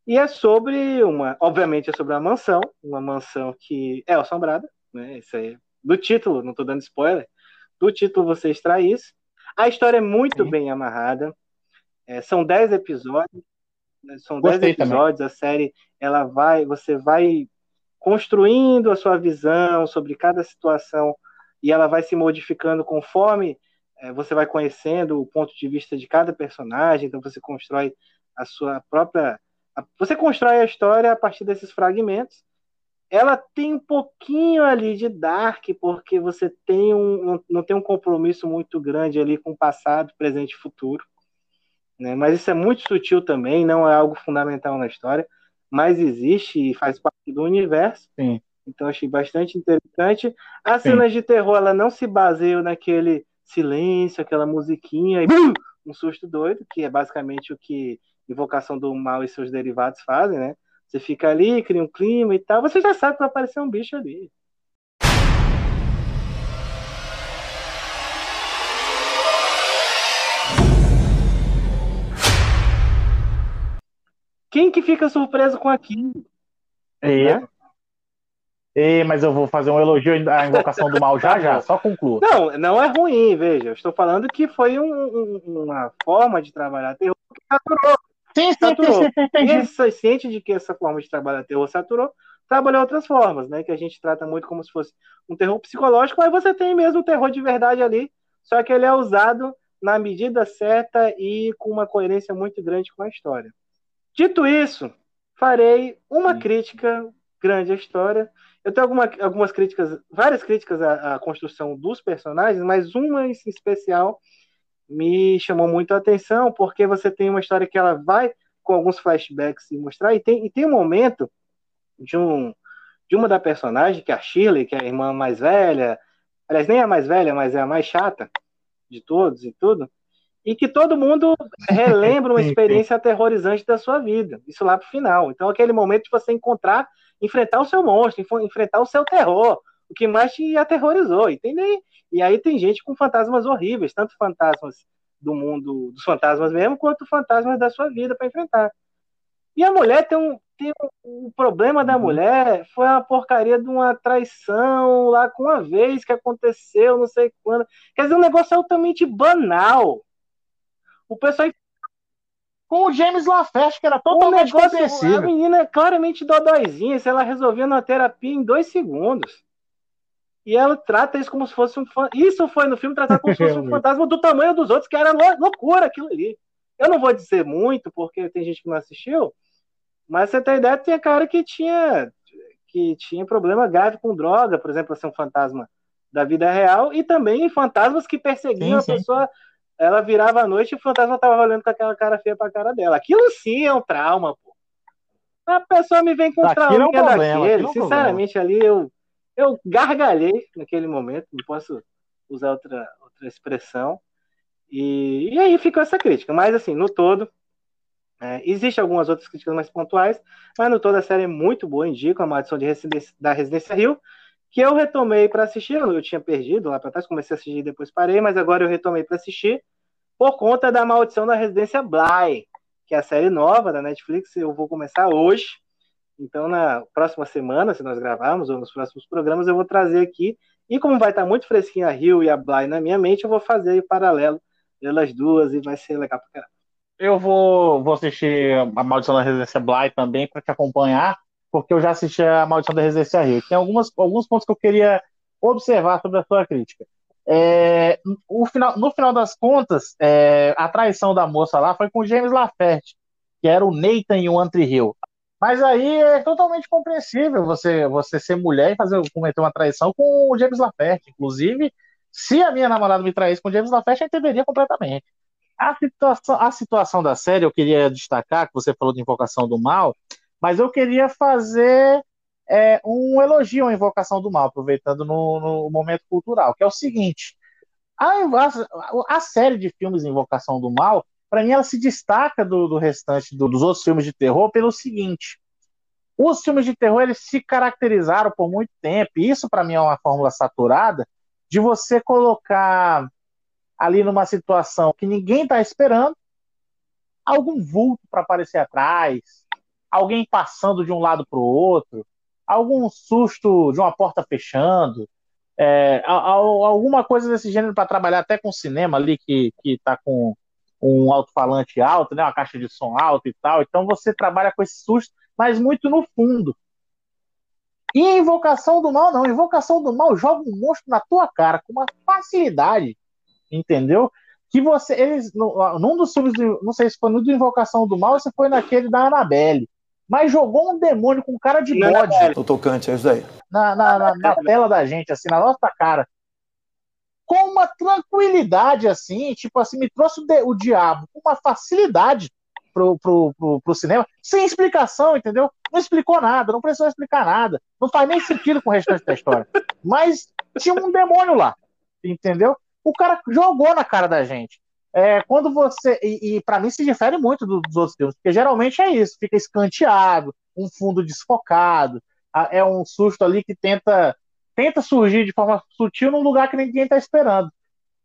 E é sobre uma, obviamente é sobre uma mansão, uma mansão que é assombrada, né? Isso aí, do título, não estou dando spoiler, do título você extrai isso. A história é muito Sim. bem amarrada. É, são dez episódios. Né? São dez episódios. Também. A série ela vai, você vai construindo a sua visão sobre cada situação e ela vai se modificando conforme é, você vai conhecendo o ponto de vista de cada personagem. Então você constrói a sua própria, você constrói a história a partir desses fragmentos. Ela tem um pouquinho ali de dark porque você tem um, não, não tem um compromisso muito grande ali com o passado, presente e futuro. Né? Mas isso é muito sutil também, não é algo fundamental na história mas existe e faz parte do universo. Sim. Então achei bastante interessante. As Sim. cenas de terror ela não se baseiam naquele silêncio, aquela musiquinha e um susto doido, que é basicamente o que Invocação do Mal e seus derivados fazem, né? Você fica ali, cria um clima e tal, você já sabe que vai aparecer um bicho ali. Quem que fica surpreso com aquilo? É. Né? E, mas eu vou fazer um elogio à invocação do mal já já, só concluo. Não, não é ruim, veja. Eu estou falando que foi um, um, uma forma de trabalhar terror que saturou. Sim, sim, saturou. sim, sim, sim, ciente de que essa forma de trabalhar terror saturou, trabalhar outras formas, né? Que a gente trata muito como se fosse um terror psicológico, mas você tem mesmo o terror de verdade ali, só que ele é usado na medida certa e com uma coerência muito grande com a história. Dito isso, farei uma crítica grande à história. Eu tenho alguma, algumas críticas, várias críticas à, à, construção dos personagens, mas uma em especial me chamou muito a atenção, porque você tem uma história que ela vai com alguns flashbacks e mostrar, e tem, e tem um momento de, um, de uma da personagem, que é a Shirley, que é a irmã mais velha, aliás, nem a mais velha, mas é a mais chata de todos e tudo, e que todo mundo relembra uma experiência aterrorizante da sua vida, isso lá pro final. Então, aquele momento de você encontrar, enfrentar o seu monstro, enfrentar o seu terror, o que mais te aterrorizou, entendeu? E aí tem gente com fantasmas horríveis, tanto fantasmas do mundo dos fantasmas mesmo, quanto fantasmas da sua vida para enfrentar. E a mulher tem um, tem um, o problema da uhum. mulher foi uma porcaria de uma traição lá com uma vez que aconteceu, não sei quando. Quer dizer, um negócio altamente banal. O pessoal com o James LaFerte, que era totalmente um negócio, A menina é claramente dodóizinha, se ela resolvia na terapia em dois segundos. E ela trata isso como se fosse um. Isso foi no filme tratado como se fosse um fantasma do tamanho dos outros, que era loucura aquilo ali. Eu não vou dizer muito, porque tem gente que não assistiu, mas você tem ideia, tinha cara que tinha que tinha problema grave com droga, por exemplo, assim, um fantasma da vida real, e também fantasmas que perseguiam sim, a pessoa. Ela virava à noite e o fantasma tava olhando com aquela cara feia pra cara dela. Aquilo sim é um trauma, pô. A pessoa me vem com um trauma é um daquele. É um Sinceramente, problema. ali eu eu gargalhei naquele momento, não posso usar outra, outra expressão. E, e aí ficou essa crítica. Mas, assim, no todo, é, algumas outras críticas mais pontuais, mas no todo a série é muito boa, indico a maldição de Residência, da Residência Rio, que eu retomei para assistir, eu tinha perdido lá para trás, comecei a assistir e depois parei, mas agora eu retomei para assistir por conta da maldição da Residência Bly, que é a série nova da Netflix, eu vou começar hoje, então, na próxima semana, se nós gravarmos, ou nos próximos programas, eu vou trazer aqui. E como vai estar muito fresquinho a Rio e a Bly na minha mente, eu vou fazer em paralelo pelas duas e vai ser legal pra caramba. Eu vou, vou assistir a Maldição da Residência Bly também para te acompanhar, porque eu já assisti a Maldição da Residência Rio. Tem algumas, alguns pontos que eu queria observar sobre a sua crítica. É, o final, no final das contas, é, a traição da moça lá foi com James Laferte, que era o Nathan e o Antri Hill. Mas aí é totalmente compreensível você, você ser mulher e fazer, cometer uma traição com o James Laferte. Inclusive, se a minha namorada me traísse com o James Laferte, eu entenderia completamente. A situação, a situação da série, eu queria destacar, que você falou de Invocação do Mal, mas eu queria fazer é, um elogio à Invocação do Mal, aproveitando no, no momento cultural, que é o seguinte: a, a, a série de filmes Invocação do Mal para mim ela se destaca do, do restante do, dos outros filmes de terror pelo seguinte: os filmes de terror eles se caracterizaram por muito tempo, e isso para mim é uma fórmula saturada de você colocar ali numa situação que ninguém está esperando algum vulto para aparecer atrás, alguém passando de um lado para o outro, algum susto de uma porta fechando, é, alguma coisa desse gênero para trabalhar até com cinema ali que está com um alto-falante alto, né, uma caixa de som alto e tal. Então você trabalha com esse susto, mas muito no fundo. E Invocação do Mal, não. Invocação do Mal joga um monstro na tua cara com uma facilidade, entendeu? Que você. Eles, num dos filmes, não sei se foi no do Invocação do Mal ou se foi naquele da Annabelle. Mas jogou um demônio com cara de bode. Tô tocante, é isso aí. Na, na, na, na tela da gente, assim, na nossa cara com uma tranquilidade, assim, tipo assim, me trouxe o, de, o diabo com uma facilidade pro, pro, pro, pro, cinema, sem explicação, entendeu? Não explicou nada, não precisou explicar nada, não faz nem sentido com o restante da história. Mas tinha um demônio lá, entendeu? O cara jogou na cara da gente. É, quando você. E, e para mim se difere muito dos outros filmes, porque geralmente é isso, fica escanteado, um fundo desfocado, é um susto ali que tenta tenta surgir de forma sutil num lugar que ninguém está esperando.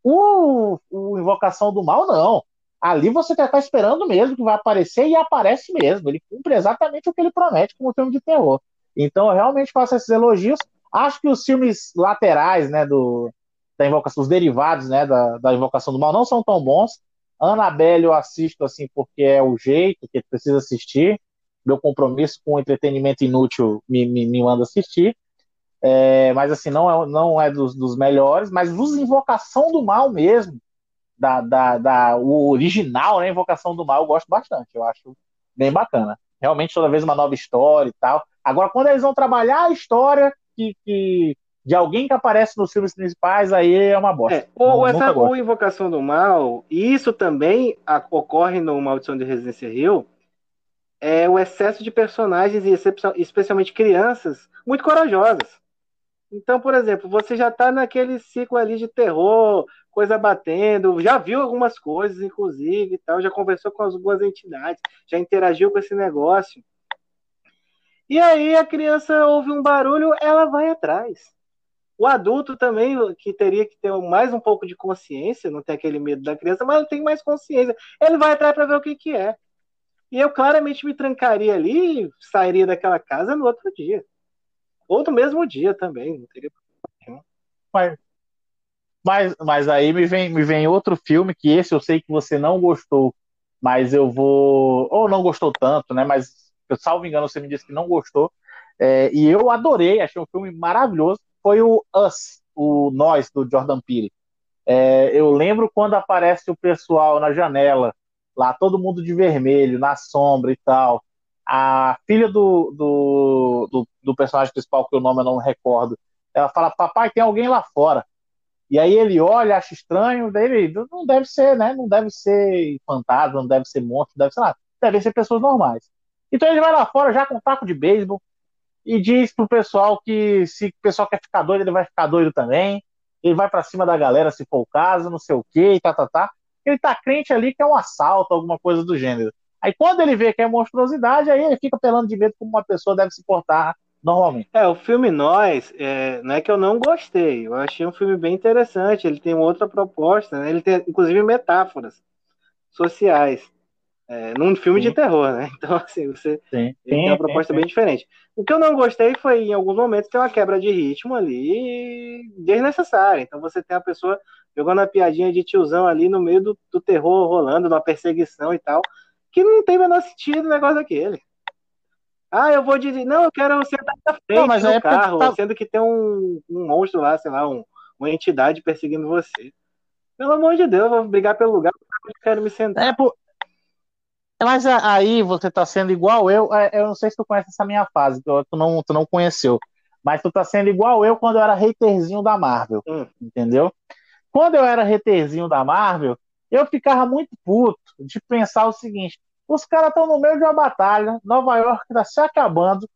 O, o, Invocação do Mal, não. Ali você está tá esperando mesmo que vai aparecer e aparece mesmo. Ele cumpre exatamente o que ele promete como filme de terror. Então eu realmente faço esses elogios. Acho que os filmes laterais, né, do, da invocação, os derivados, né, da, da Invocação do Mal não são tão bons. Annabelle eu assisto assim porque é o jeito que precisa assistir. meu compromisso com entretenimento inútil me, me, me manda assistir. É, mas assim, não é, não é dos, dos melhores, mas os Invocação do Mal mesmo, da, da, da, o original, né, Invocação do Mal, eu gosto bastante, eu acho bem bacana. Realmente, toda vez uma nova história e tal. Agora, quando eles vão trabalhar a história que, que de alguém que aparece nos filmes principais, aí é uma bosta. É, ou, essa, ou Invocação do Mal, e isso também ocorre no Maldição de Residência Hill, é o excesso de personagens, e especialmente crianças, muito corajosas. Então, por exemplo, você já está naquele ciclo ali de terror, coisa batendo, já viu algumas coisas, inclusive, e tal, já conversou com as boas entidades, já interagiu com esse negócio. E aí a criança ouve um barulho, ela vai atrás. O adulto também, que teria que ter mais um pouco de consciência, não tem aquele medo da criança, mas ele tem mais consciência. Ele vai atrás para ver o que, que é. E eu claramente me trancaria ali e sairia daquela casa no outro dia. Ou no mesmo dia também, não teria problema. Mas, mas, mas aí me vem, me vem outro filme que esse eu sei que você não gostou, mas eu vou. Ou não gostou tanto, né? Mas, salvo engano, você me disse que não gostou. É, e eu adorei, achei um filme maravilhoso foi o Us, o Nós, do Jordan Peele. É, eu lembro quando aparece o pessoal na janela, lá todo mundo de vermelho, na sombra e tal. A filha do, do, do, do personagem principal, que o nome eu não recordo, ela fala: Papai, tem alguém lá fora. E aí ele olha, acha estranho, daí não deve ser, né? Não deve ser fantasma, não deve ser monstro, deve ser nada. Devem ser pessoas normais. Então ele vai lá fora já com um taco de beisebol, e diz pro pessoal que se o pessoal quer ficar doido, ele vai ficar doido também. Ele vai para cima da galera se for o caso, não sei o quê, e tá, tá, tá. Ele tá crente ali que é um assalto, alguma coisa do gênero. Aí quando ele vê que é monstruosidade, aí ele fica pelando de medo como uma pessoa deve se portar normalmente. É, o filme Nós, é, não é que eu não gostei, eu achei um filme bem interessante, ele tem outra proposta, né? ele tem inclusive metáforas sociais é, num filme sim. de terror, né? Então, assim, você sim, tem uma proposta sim, bem diferente. O que eu não gostei foi, em alguns momentos, ter uma quebra de ritmo ali desnecessária. Então, você tem a pessoa jogando a piadinha de tiozão ali no meio do, do terror rolando, uma perseguição e tal, que não tem o menor sentido o negócio daquele. Ah, eu vou dizer, não, eu quero sentar na frente não, mas do carro, tá... sendo que tem um, um monstro lá, sei lá, um, uma entidade perseguindo você. Pelo amor de Deus, eu vou brigar pelo lugar eu quero me sentar. É, por, mas aí você tá sendo igual eu. É, eu não sei se tu conhece essa minha fase, tu não, tu não conheceu. Mas tu tá sendo igual eu quando eu era haterzinho da Marvel. Hum. Entendeu? Quando eu era haterzinho da Marvel, eu ficava muito puto de pensar o seguinte: os caras estão no meio de uma batalha, Nova York tá se acabando,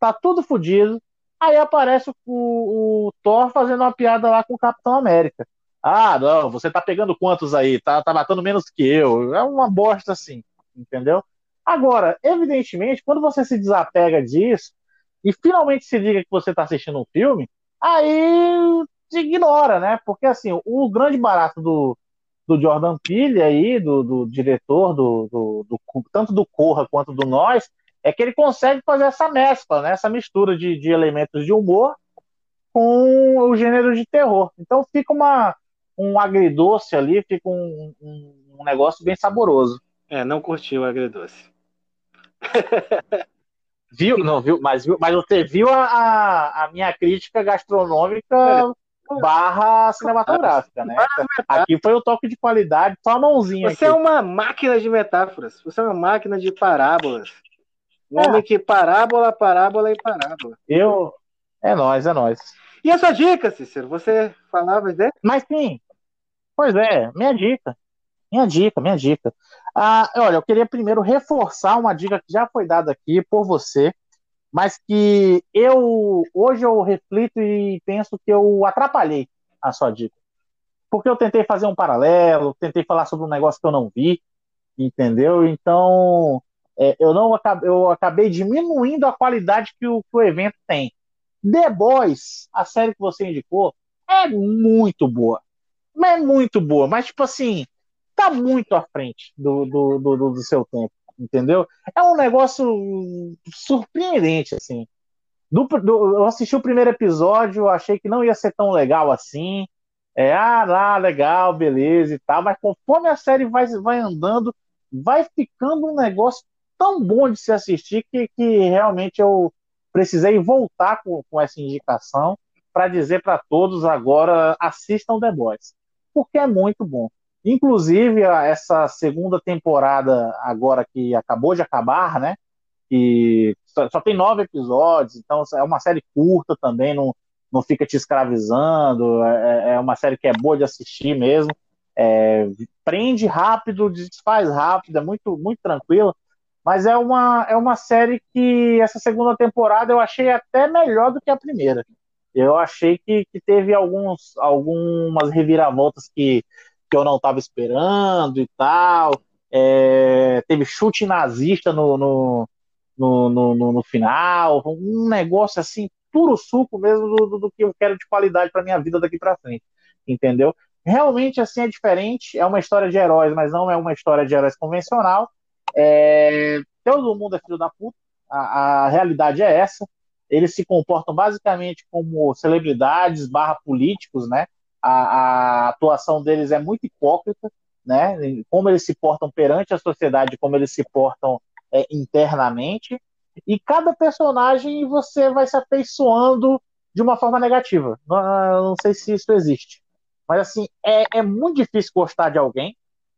tá tudo fodido. Aí aparece o, o, Thor fazendo uma piada lá com o Capitão América. Ah, não, você tá pegando quantos aí? Tá, tá matando menos que eu. É uma bosta assim entendeu? Agora, evidentemente, quando você se desapega disso e finalmente se liga que você está assistindo um filme, aí te ignora, né? Porque assim, o grande barato do, do Jordan Peele aí, do, do diretor do, do, do, tanto do Corra quanto do Nós, é que ele consegue fazer essa mescla, né? Essa mistura de, de elementos de humor com o gênero de terror. Então fica uma, um agridoce ali, fica um, um, um negócio bem saboroso. É, não curtiu o agridoce. viu? Não, viu? Mas, viu, mas você viu a, a minha crítica gastronômica. Barra cinematográfica, né? Aqui foi o toque de qualidade, só a mãozinha. Você aqui. é uma máquina de metáforas. Você é uma máquina de parábolas. Um é. homem que parábola, parábola e parábola. Eu. É nós, é nós. E a sua dica, Cícero? Você falava, né? Mas sim. Pois é, minha dica. Minha dica, minha dica. Ah, olha, eu queria primeiro reforçar uma dica que já foi dada aqui por você, mas que eu hoje eu reflito e penso que eu atrapalhei a sua dica. Porque eu tentei fazer um paralelo, tentei falar sobre um negócio que eu não vi, entendeu? Então, é, eu não eu acabei diminuindo a qualidade que o, que o evento tem. The Boys, a série que você indicou, é muito boa. É muito boa, mas tipo assim, tá muito à frente do, do, do, do seu tempo, entendeu? É um negócio surpreendente, assim. Do, do, eu assisti o primeiro episódio, achei que não ia ser tão legal assim. É, ah, lá, legal, beleza e tal, mas conforme a série vai, vai andando, vai ficando um negócio tão bom de se assistir que, que realmente eu precisei voltar com, com essa indicação para dizer para todos agora assistam The Boys, porque é muito bom. Inclusive, essa segunda temporada, agora que acabou de acabar, né? Que só, tem nove episódios, então é uma série curta também, não, não fica te escravizando, é, é uma série que é boa de assistir mesmo. É, prende rápido, desfaz rápido, é muito, muito tranquila. Mas é uma, é uma série que essa segunda temporada eu achei até melhor do que a primeira. Eu achei que, que teve alguns, algumas reviravoltas que que eu não estava esperando e tal. É, teve chute nazista no, no, no, no, no final, um negócio assim, puro suco mesmo do, do que eu quero de qualidade para minha vida daqui para frente, entendeu? Realmente assim é diferente, é uma história de heróis, mas não é uma história de heróis convencional. É, todo mundo é filho da puta, a, a realidade é essa. Eles se comportam basicamente como celebridades barra políticos, né? A, a atuação deles é muito hipócrita, né? Como eles se portam perante a sociedade, como eles se portam é, internamente. E cada personagem você vai se afeiçoando de uma forma negativa. Não, não sei se isso existe. Mas assim, é, é muito difícil gostar de alguém.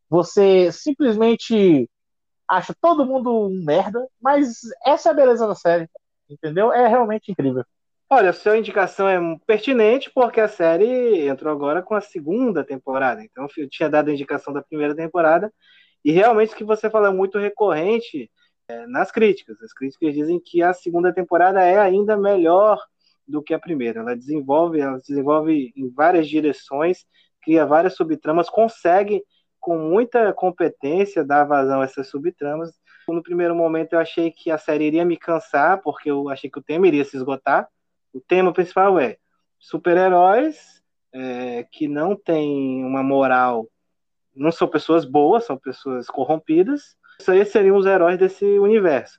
Você simplesmente acha todo mundo um merda, mas essa é a beleza da série. Entendeu? É realmente incrível. Olha, sua indicação é pertinente porque a série entrou agora com a segunda temporada. Então, eu tinha dado a indicação da primeira temporada e realmente o que você fala é muito recorrente é, nas críticas. As críticas dizem que a segunda temporada é ainda melhor do que a primeira. Ela desenvolve, ela desenvolve em várias direções, cria várias subtramas, consegue com muita competência dar vazão a essas subtramas. No primeiro momento eu achei que a série iria me cansar, porque eu achei que o tema iria se esgotar o tema principal é super-heróis é, que não têm uma moral, não são pessoas boas, são pessoas corrompidas. Isso aí seriam os heróis desse universo.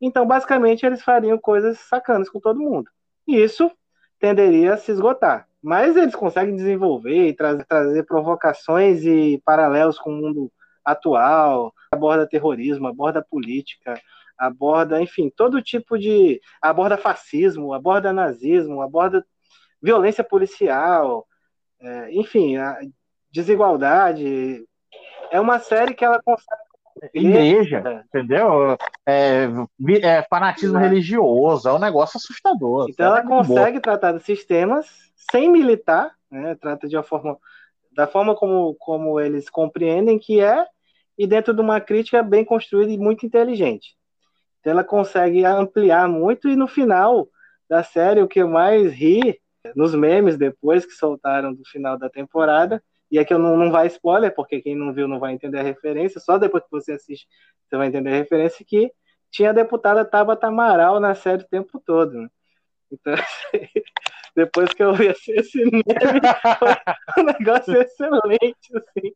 Então, basicamente, eles fariam coisas sacanas com todo mundo. E isso tenderia a se esgotar. Mas eles conseguem desenvolver e tra trazer provocações e paralelos com o mundo atual, aborda terrorismo, aborda política, aborda, enfim, todo tipo de. aborda fascismo, aborda nazismo, aborda violência policial, é, enfim, desigualdade. É uma série que ela consegue. Igreja, é. entendeu? É, é fanatismo religioso, é um negócio assustador. Então ela consegue tratar desses temas sem militar, né? trata de uma forma da forma como, como eles compreendem que é, e dentro de uma crítica bem construída e muito inteligente. Então ela consegue ampliar muito e no final da série o que eu mais ri nos memes depois que soltaram do final da temporada e é que eu não, não vai spoiler porque quem não viu não vai entender a referência só depois que você assiste você vai entender a referência que tinha a deputada Tabata Amaral na série o tempo todo né? então depois que eu vi esse meme foi um negócio excelente assim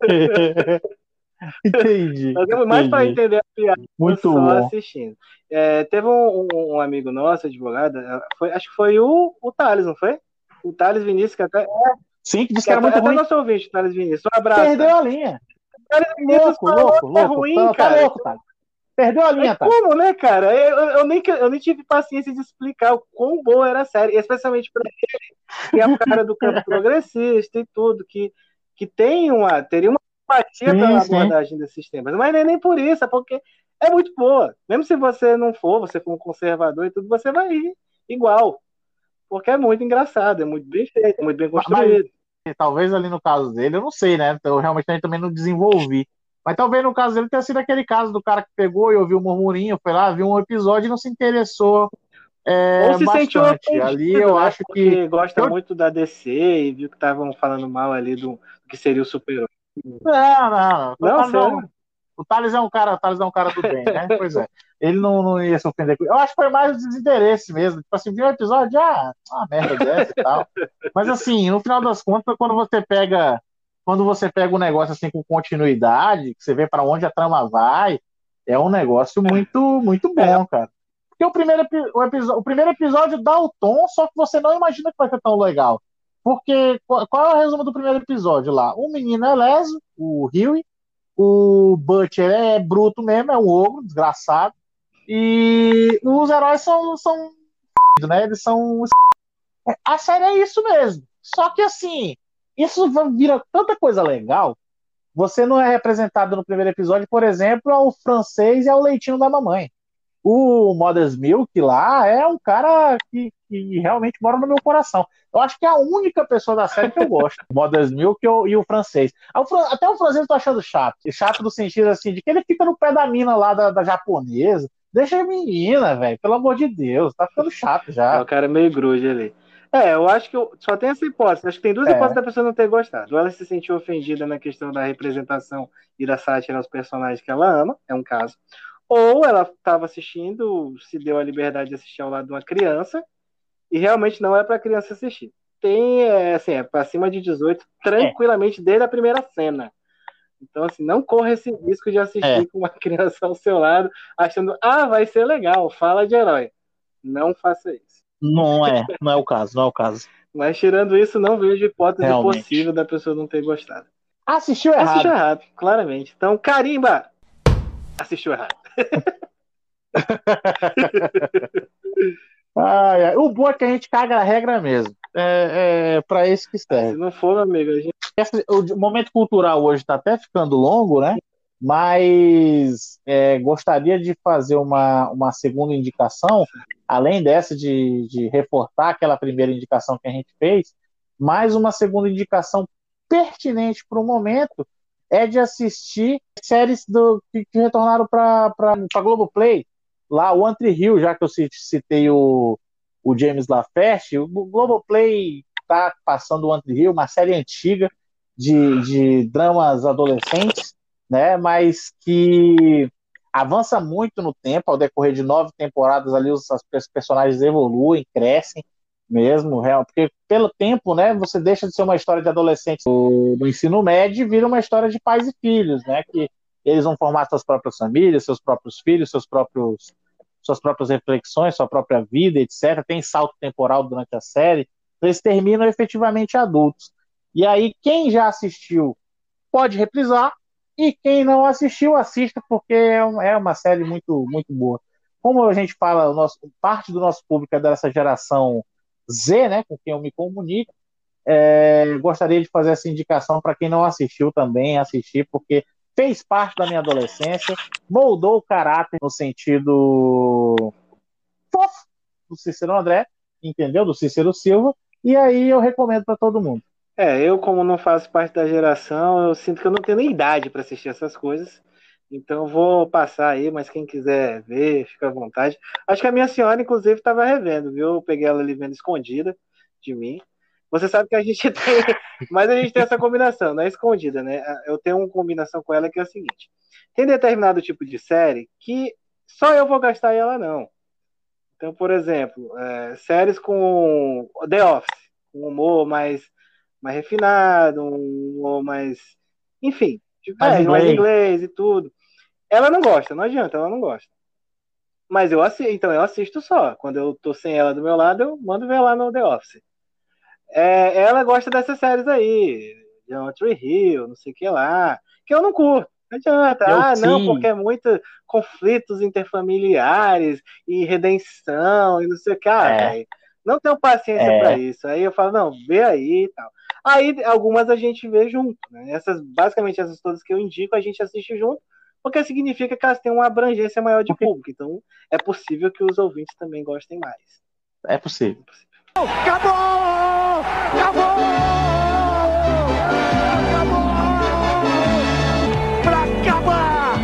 Entendi. Fazemos mais para entender a piada Muito só bom. assistindo. É, teve um, um, amigo nosso, advogado, é, foi, acho que foi o, o Thales, não foi? O Thales Vinícius, que até. Sim, que disse que, era muito até ruim. nosso ouvinte, Thales Vinícius. Um abraço. Perdeu a linha. Thales Vinícius louco, louco, louco. É ruim, tá, cara. Tá louco, Thales. Perdeu a linha, tá? Como, né, cara? Eu, eu, nem, eu nem tive paciência de explicar o quão boa era a série, especialmente para ele, que é o cara do campo progressista e tudo, que, que tem uma, teria uma empatia sim, pela sim. abordagem desses temas. Mas não é nem por isso, é porque é muito boa. Mesmo se você não for, você for um conservador e tudo, você vai rir igual. Porque é muito engraçado, é muito bem feito, é muito bem construído. Mas, talvez ali no caso dele, eu não sei, né? Eu realmente também não desenvolvi. Mas talvez no caso dele tenha sido aquele caso do cara que pegou e ouviu um murmurinho, foi lá, viu um episódio e não se interessou. É, Ou se sentiu ali, eu né? acho que gosta eu... muito da DC e viu que estavam falando mal ali do, do que seria o super não, não. Não, não. O Thales é um cara, o Thales é um cara do bem, né? Pois é. Ele não, não ia se ofender com Eu acho que foi mais o desinteresse mesmo. Tipo assim, viu o episódio, ah, uma merda dessa e tal. Mas assim, no final das contas, quando você pega. Quando você pega um negócio assim com continuidade, que você vê para onde a trama vai, é um negócio muito, muito bom, é. cara. Porque o primeiro, o, episódio, o primeiro episódio dá o tom, só que você não imagina que vai ser tão legal. Porque qual é o resumo do primeiro episódio lá? O menino é leso, o Huey, O Butcher é bruto mesmo, é um ogro, desgraçado. E os heróis são, são né? Eles são. A série é isso mesmo. Só que assim, isso vira tanta coisa legal. Você não é representado no primeiro episódio, por exemplo, ao francês e ao leitinho da mamãe. O Mother's Milk lá é um cara que, que realmente mora no meu coração. Eu acho que é a única pessoa da série que eu gosto. Mother's Milk e o, e o francês. Até o francês eu tô achando chato. Chato no sentido assim, de que ele fica no pé da mina lá da, da japonesa. Deixa a menina, velho. Pelo amor de Deus. Tá ficando chato já. É, o cara é meio grude ali. É, eu acho que eu, só tem essa hipótese. Acho que tem duas é. hipóteses da pessoa não ter gostado. Ou ela se sentiu ofendida na questão da representação e da sátira aos personagens que ela ama, é um caso. Ou ela estava assistindo, se deu a liberdade de assistir ao lado de uma criança, e realmente não é para criança assistir. Tem, é, assim, é para cima de 18, tranquilamente, é. desde a primeira cena. Então, assim, não corra esse risco de assistir é. com uma criança ao seu lado, achando, ah, vai ser legal, fala de herói. Não faça isso. Não é, não é o caso, não é o caso. Mas tirando isso, não vejo hipótese Realmente. possível da pessoa não ter gostado. Assistiu errado. Assistiu errado, claramente. Então, carimba! Assistiu errado. ai, ai. O bom é que a gente caga a regra mesmo. É, é para isso que serve. Se não for, amigo, a gente... o momento cultural hoje está até ficando longo, né? Mas é, gostaria de fazer uma, uma segunda indicação, além dessa de, de reforçar aquela primeira indicação que a gente fez, mais uma segunda indicação pertinente para o momento é de assistir séries do, que, que retornaram para a Globoplay. Lá, o Antri Hill, já que eu citei o, o James LaFerte, o Globoplay está passando o Antri Hill, uma série antiga de, de dramas adolescentes, né? Mas que avança muito no tempo, ao decorrer de nove temporadas ali os, os personagens evoluem, crescem mesmo, real, porque pelo tempo, né, você deixa de ser uma história de adolescentes do, ensino médio e vira uma história de pais e filhos, né, que eles vão formar suas próprias famílias, seus próprios filhos, seus próprios suas próprias reflexões, sua própria vida, etc. Tem salto temporal durante a série, eles terminam efetivamente adultos. E aí, quem já assistiu pode reprisar, e quem não assistiu, assista, porque é, é uma série muito, muito boa. Como a gente fala, nosso, parte do nosso público é dessa geração Z, né, com quem eu me comunico, é, gostaria de fazer essa indicação para quem não assistiu também, assistir, porque fez parte da minha adolescência, moldou o caráter no sentido fofo do Cícero André, entendeu? Do Cícero Silva, e aí eu recomendo para todo mundo. É, eu, como não faço parte da geração, eu sinto que eu não tenho nem idade para assistir essas coisas. Então vou passar aí, mas quem quiser ver, fica à vontade. Acho que a minha senhora, inclusive, estava revendo, viu? Eu peguei ela ali vendo escondida de mim. Você sabe que a gente tem, mas a gente tem essa combinação, não é escondida, né? Eu tenho uma combinação com ela que é o seguinte: tem determinado tipo de série que só eu vou gastar e ela não. Então, por exemplo, é, séries com The Office, com humor mais mais refinado, um ou mais. Enfim, mais, é, inglês. mais inglês e tudo. Ela não gosta, não adianta, ela não gosta. Mas eu assisto, então eu assisto só. Quando eu tô sem ela do meu lado, eu mando ver lá no The Office. É, ela gosta dessas séries aí, John Tree Hill, não sei o que lá, que eu não curto. Não adianta. Eu ah, sim. não, porque é muito conflitos interfamiliares e redenção e não sei o que. Ah, é. não tenho paciência é. para isso. Aí eu falo, não, vê aí e tal. Aí algumas a gente vê junto, né? Essas, basicamente essas todas que eu indico, a gente assiste junto, porque significa que elas têm uma abrangência maior de público. Então é possível que os ouvintes também gostem mais. É possível. É possível. Acabou! Acabou! Acabou! Pra acabar!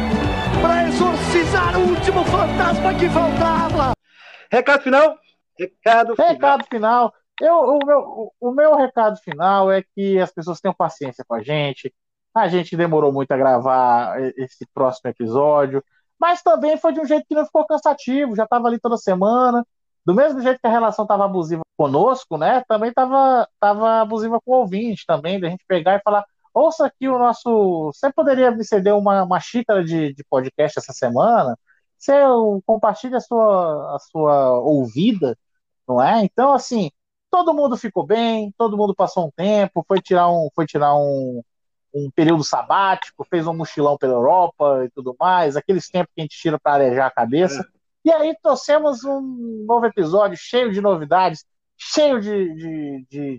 Pra exorcizar o último fantasma que faltava! Recado final? Recado final. Recado final. Eu, o, meu, o meu recado final é que as pessoas tenham paciência com a gente. A gente demorou muito a gravar esse próximo episódio, mas também foi de um jeito que não ficou cansativo. Já estava ali toda semana. Do mesmo jeito que a relação estava abusiva conosco, né? Também estava tava abusiva com o ouvinte também, da gente pegar e falar: ouça aqui o nosso. Você poderia me ceder uma, uma xícara de, de podcast essa semana? Você compartilha a sua, a sua ouvida, não é? Então, assim, todo mundo ficou bem, todo mundo passou um tempo, foi tirar um, foi tirar um, um período sabático, fez um mochilão pela Europa e tudo mais, aqueles tempos que a gente tira para arejar a cabeça. É. E aí trouxemos um novo episódio cheio de novidades, cheio de, de, de,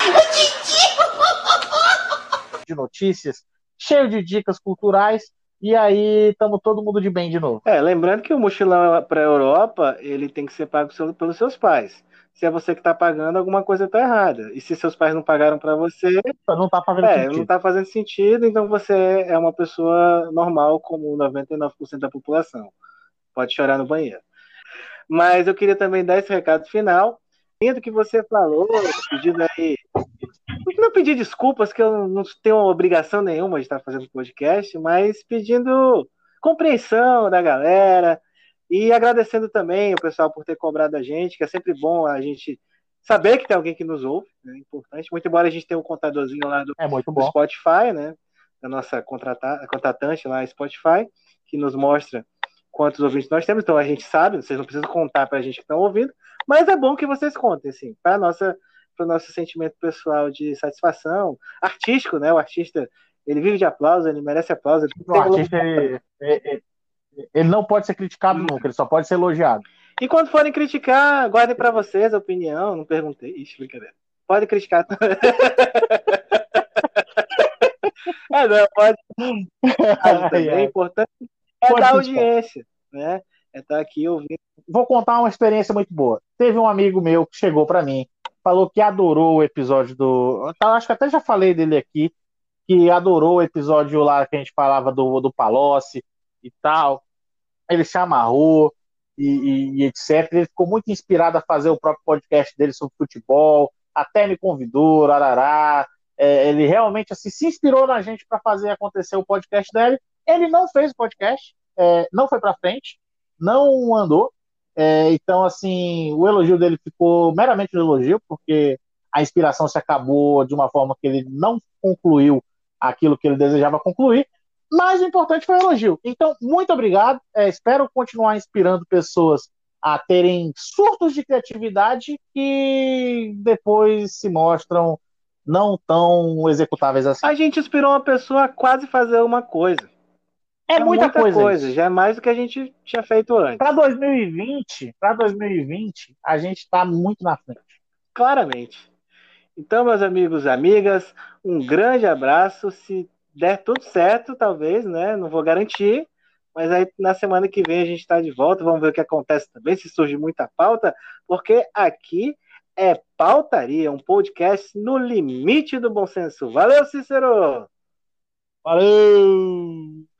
de notícias, cheio de dicas culturais. E aí estamos todo mundo de bem de novo. É, lembrando que o mochilão para a Europa ele tem que ser pago pelos seus pais se é você que está pagando, alguma coisa está errada. E se seus pais não pagaram para você, não está fazendo é, sentido. não está fazendo sentido, então você é uma pessoa normal, como 99% da população. Pode chorar no banheiro. Mas eu queria também dar esse recado final. Dentro que você falou, pedindo aí. Não pedir desculpas, que eu não tenho obrigação nenhuma de estar fazendo podcast, mas pedindo compreensão da galera, e agradecendo também o pessoal por ter cobrado a gente, que é sempre bom a gente saber que tem alguém que nos ouve, é né? importante. Muito embora a gente tenha um contadorzinho lá do, é do Spotify, né? Da nossa contratante lá, Spotify, que nos mostra quantos ouvintes nós temos. Então a gente sabe, vocês não precisam contar para a gente que estão ouvindo, mas é bom que vocês contem, assim, para nossa para o nosso sentimento pessoal de satisfação, artístico, né? O artista ele vive de aplauso, ele merece aplauso. Ele o artista ele, ele, ele não pode ser criticado hum. nunca, ele só pode ser elogiado. E quando forem criticar, guardem para vocês a opinião. Não perguntei. Ixi, brincadeira. Pode criticar. é, não, pode. é importante é pode dar audiência, né? É estar tá aqui ouvindo. Vou contar uma experiência muito boa. Teve um amigo meu que chegou para mim, falou que adorou o episódio do. Acho que até já falei dele aqui, que adorou o episódio lá que a gente falava do, do Palocci, e tal. Ele se amarrou e, e, e, etc. Ele ficou muito inspirado a fazer o próprio podcast dele sobre futebol, até me convidou, arará. É, ele realmente assim, se inspirou na gente para fazer acontecer o podcast dele. Ele não fez o podcast, é, não foi para frente, não andou. É, então, assim, o elogio dele ficou meramente um elogio, porque a inspiração se acabou de uma forma que ele não concluiu aquilo que ele desejava concluir. Mas o importante foi o elogio. Então, muito obrigado. É, espero continuar inspirando pessoas a terem surtos de criatividade que depois se mostram não tão executáveis assim. A gente inspirou uma pessoa a quase fazer uma coisa. É, é muita, muita, coisa. coisa já é mais do que a gente tinha feito antes. Para 2020, para 2020, a gente está muito na frente. Claramente. Então, meus amigos e amigas, um grande abraço. Se der tudo certo, talvez, né? Não vou garantir. Mas aí na semana que vem a gente está de volta. Vamos ver o que acontece também, se surge muita pauta, porque aqui é Pautaria, um podcast no limite do bom senso. Valeu, Cícero! Valeu!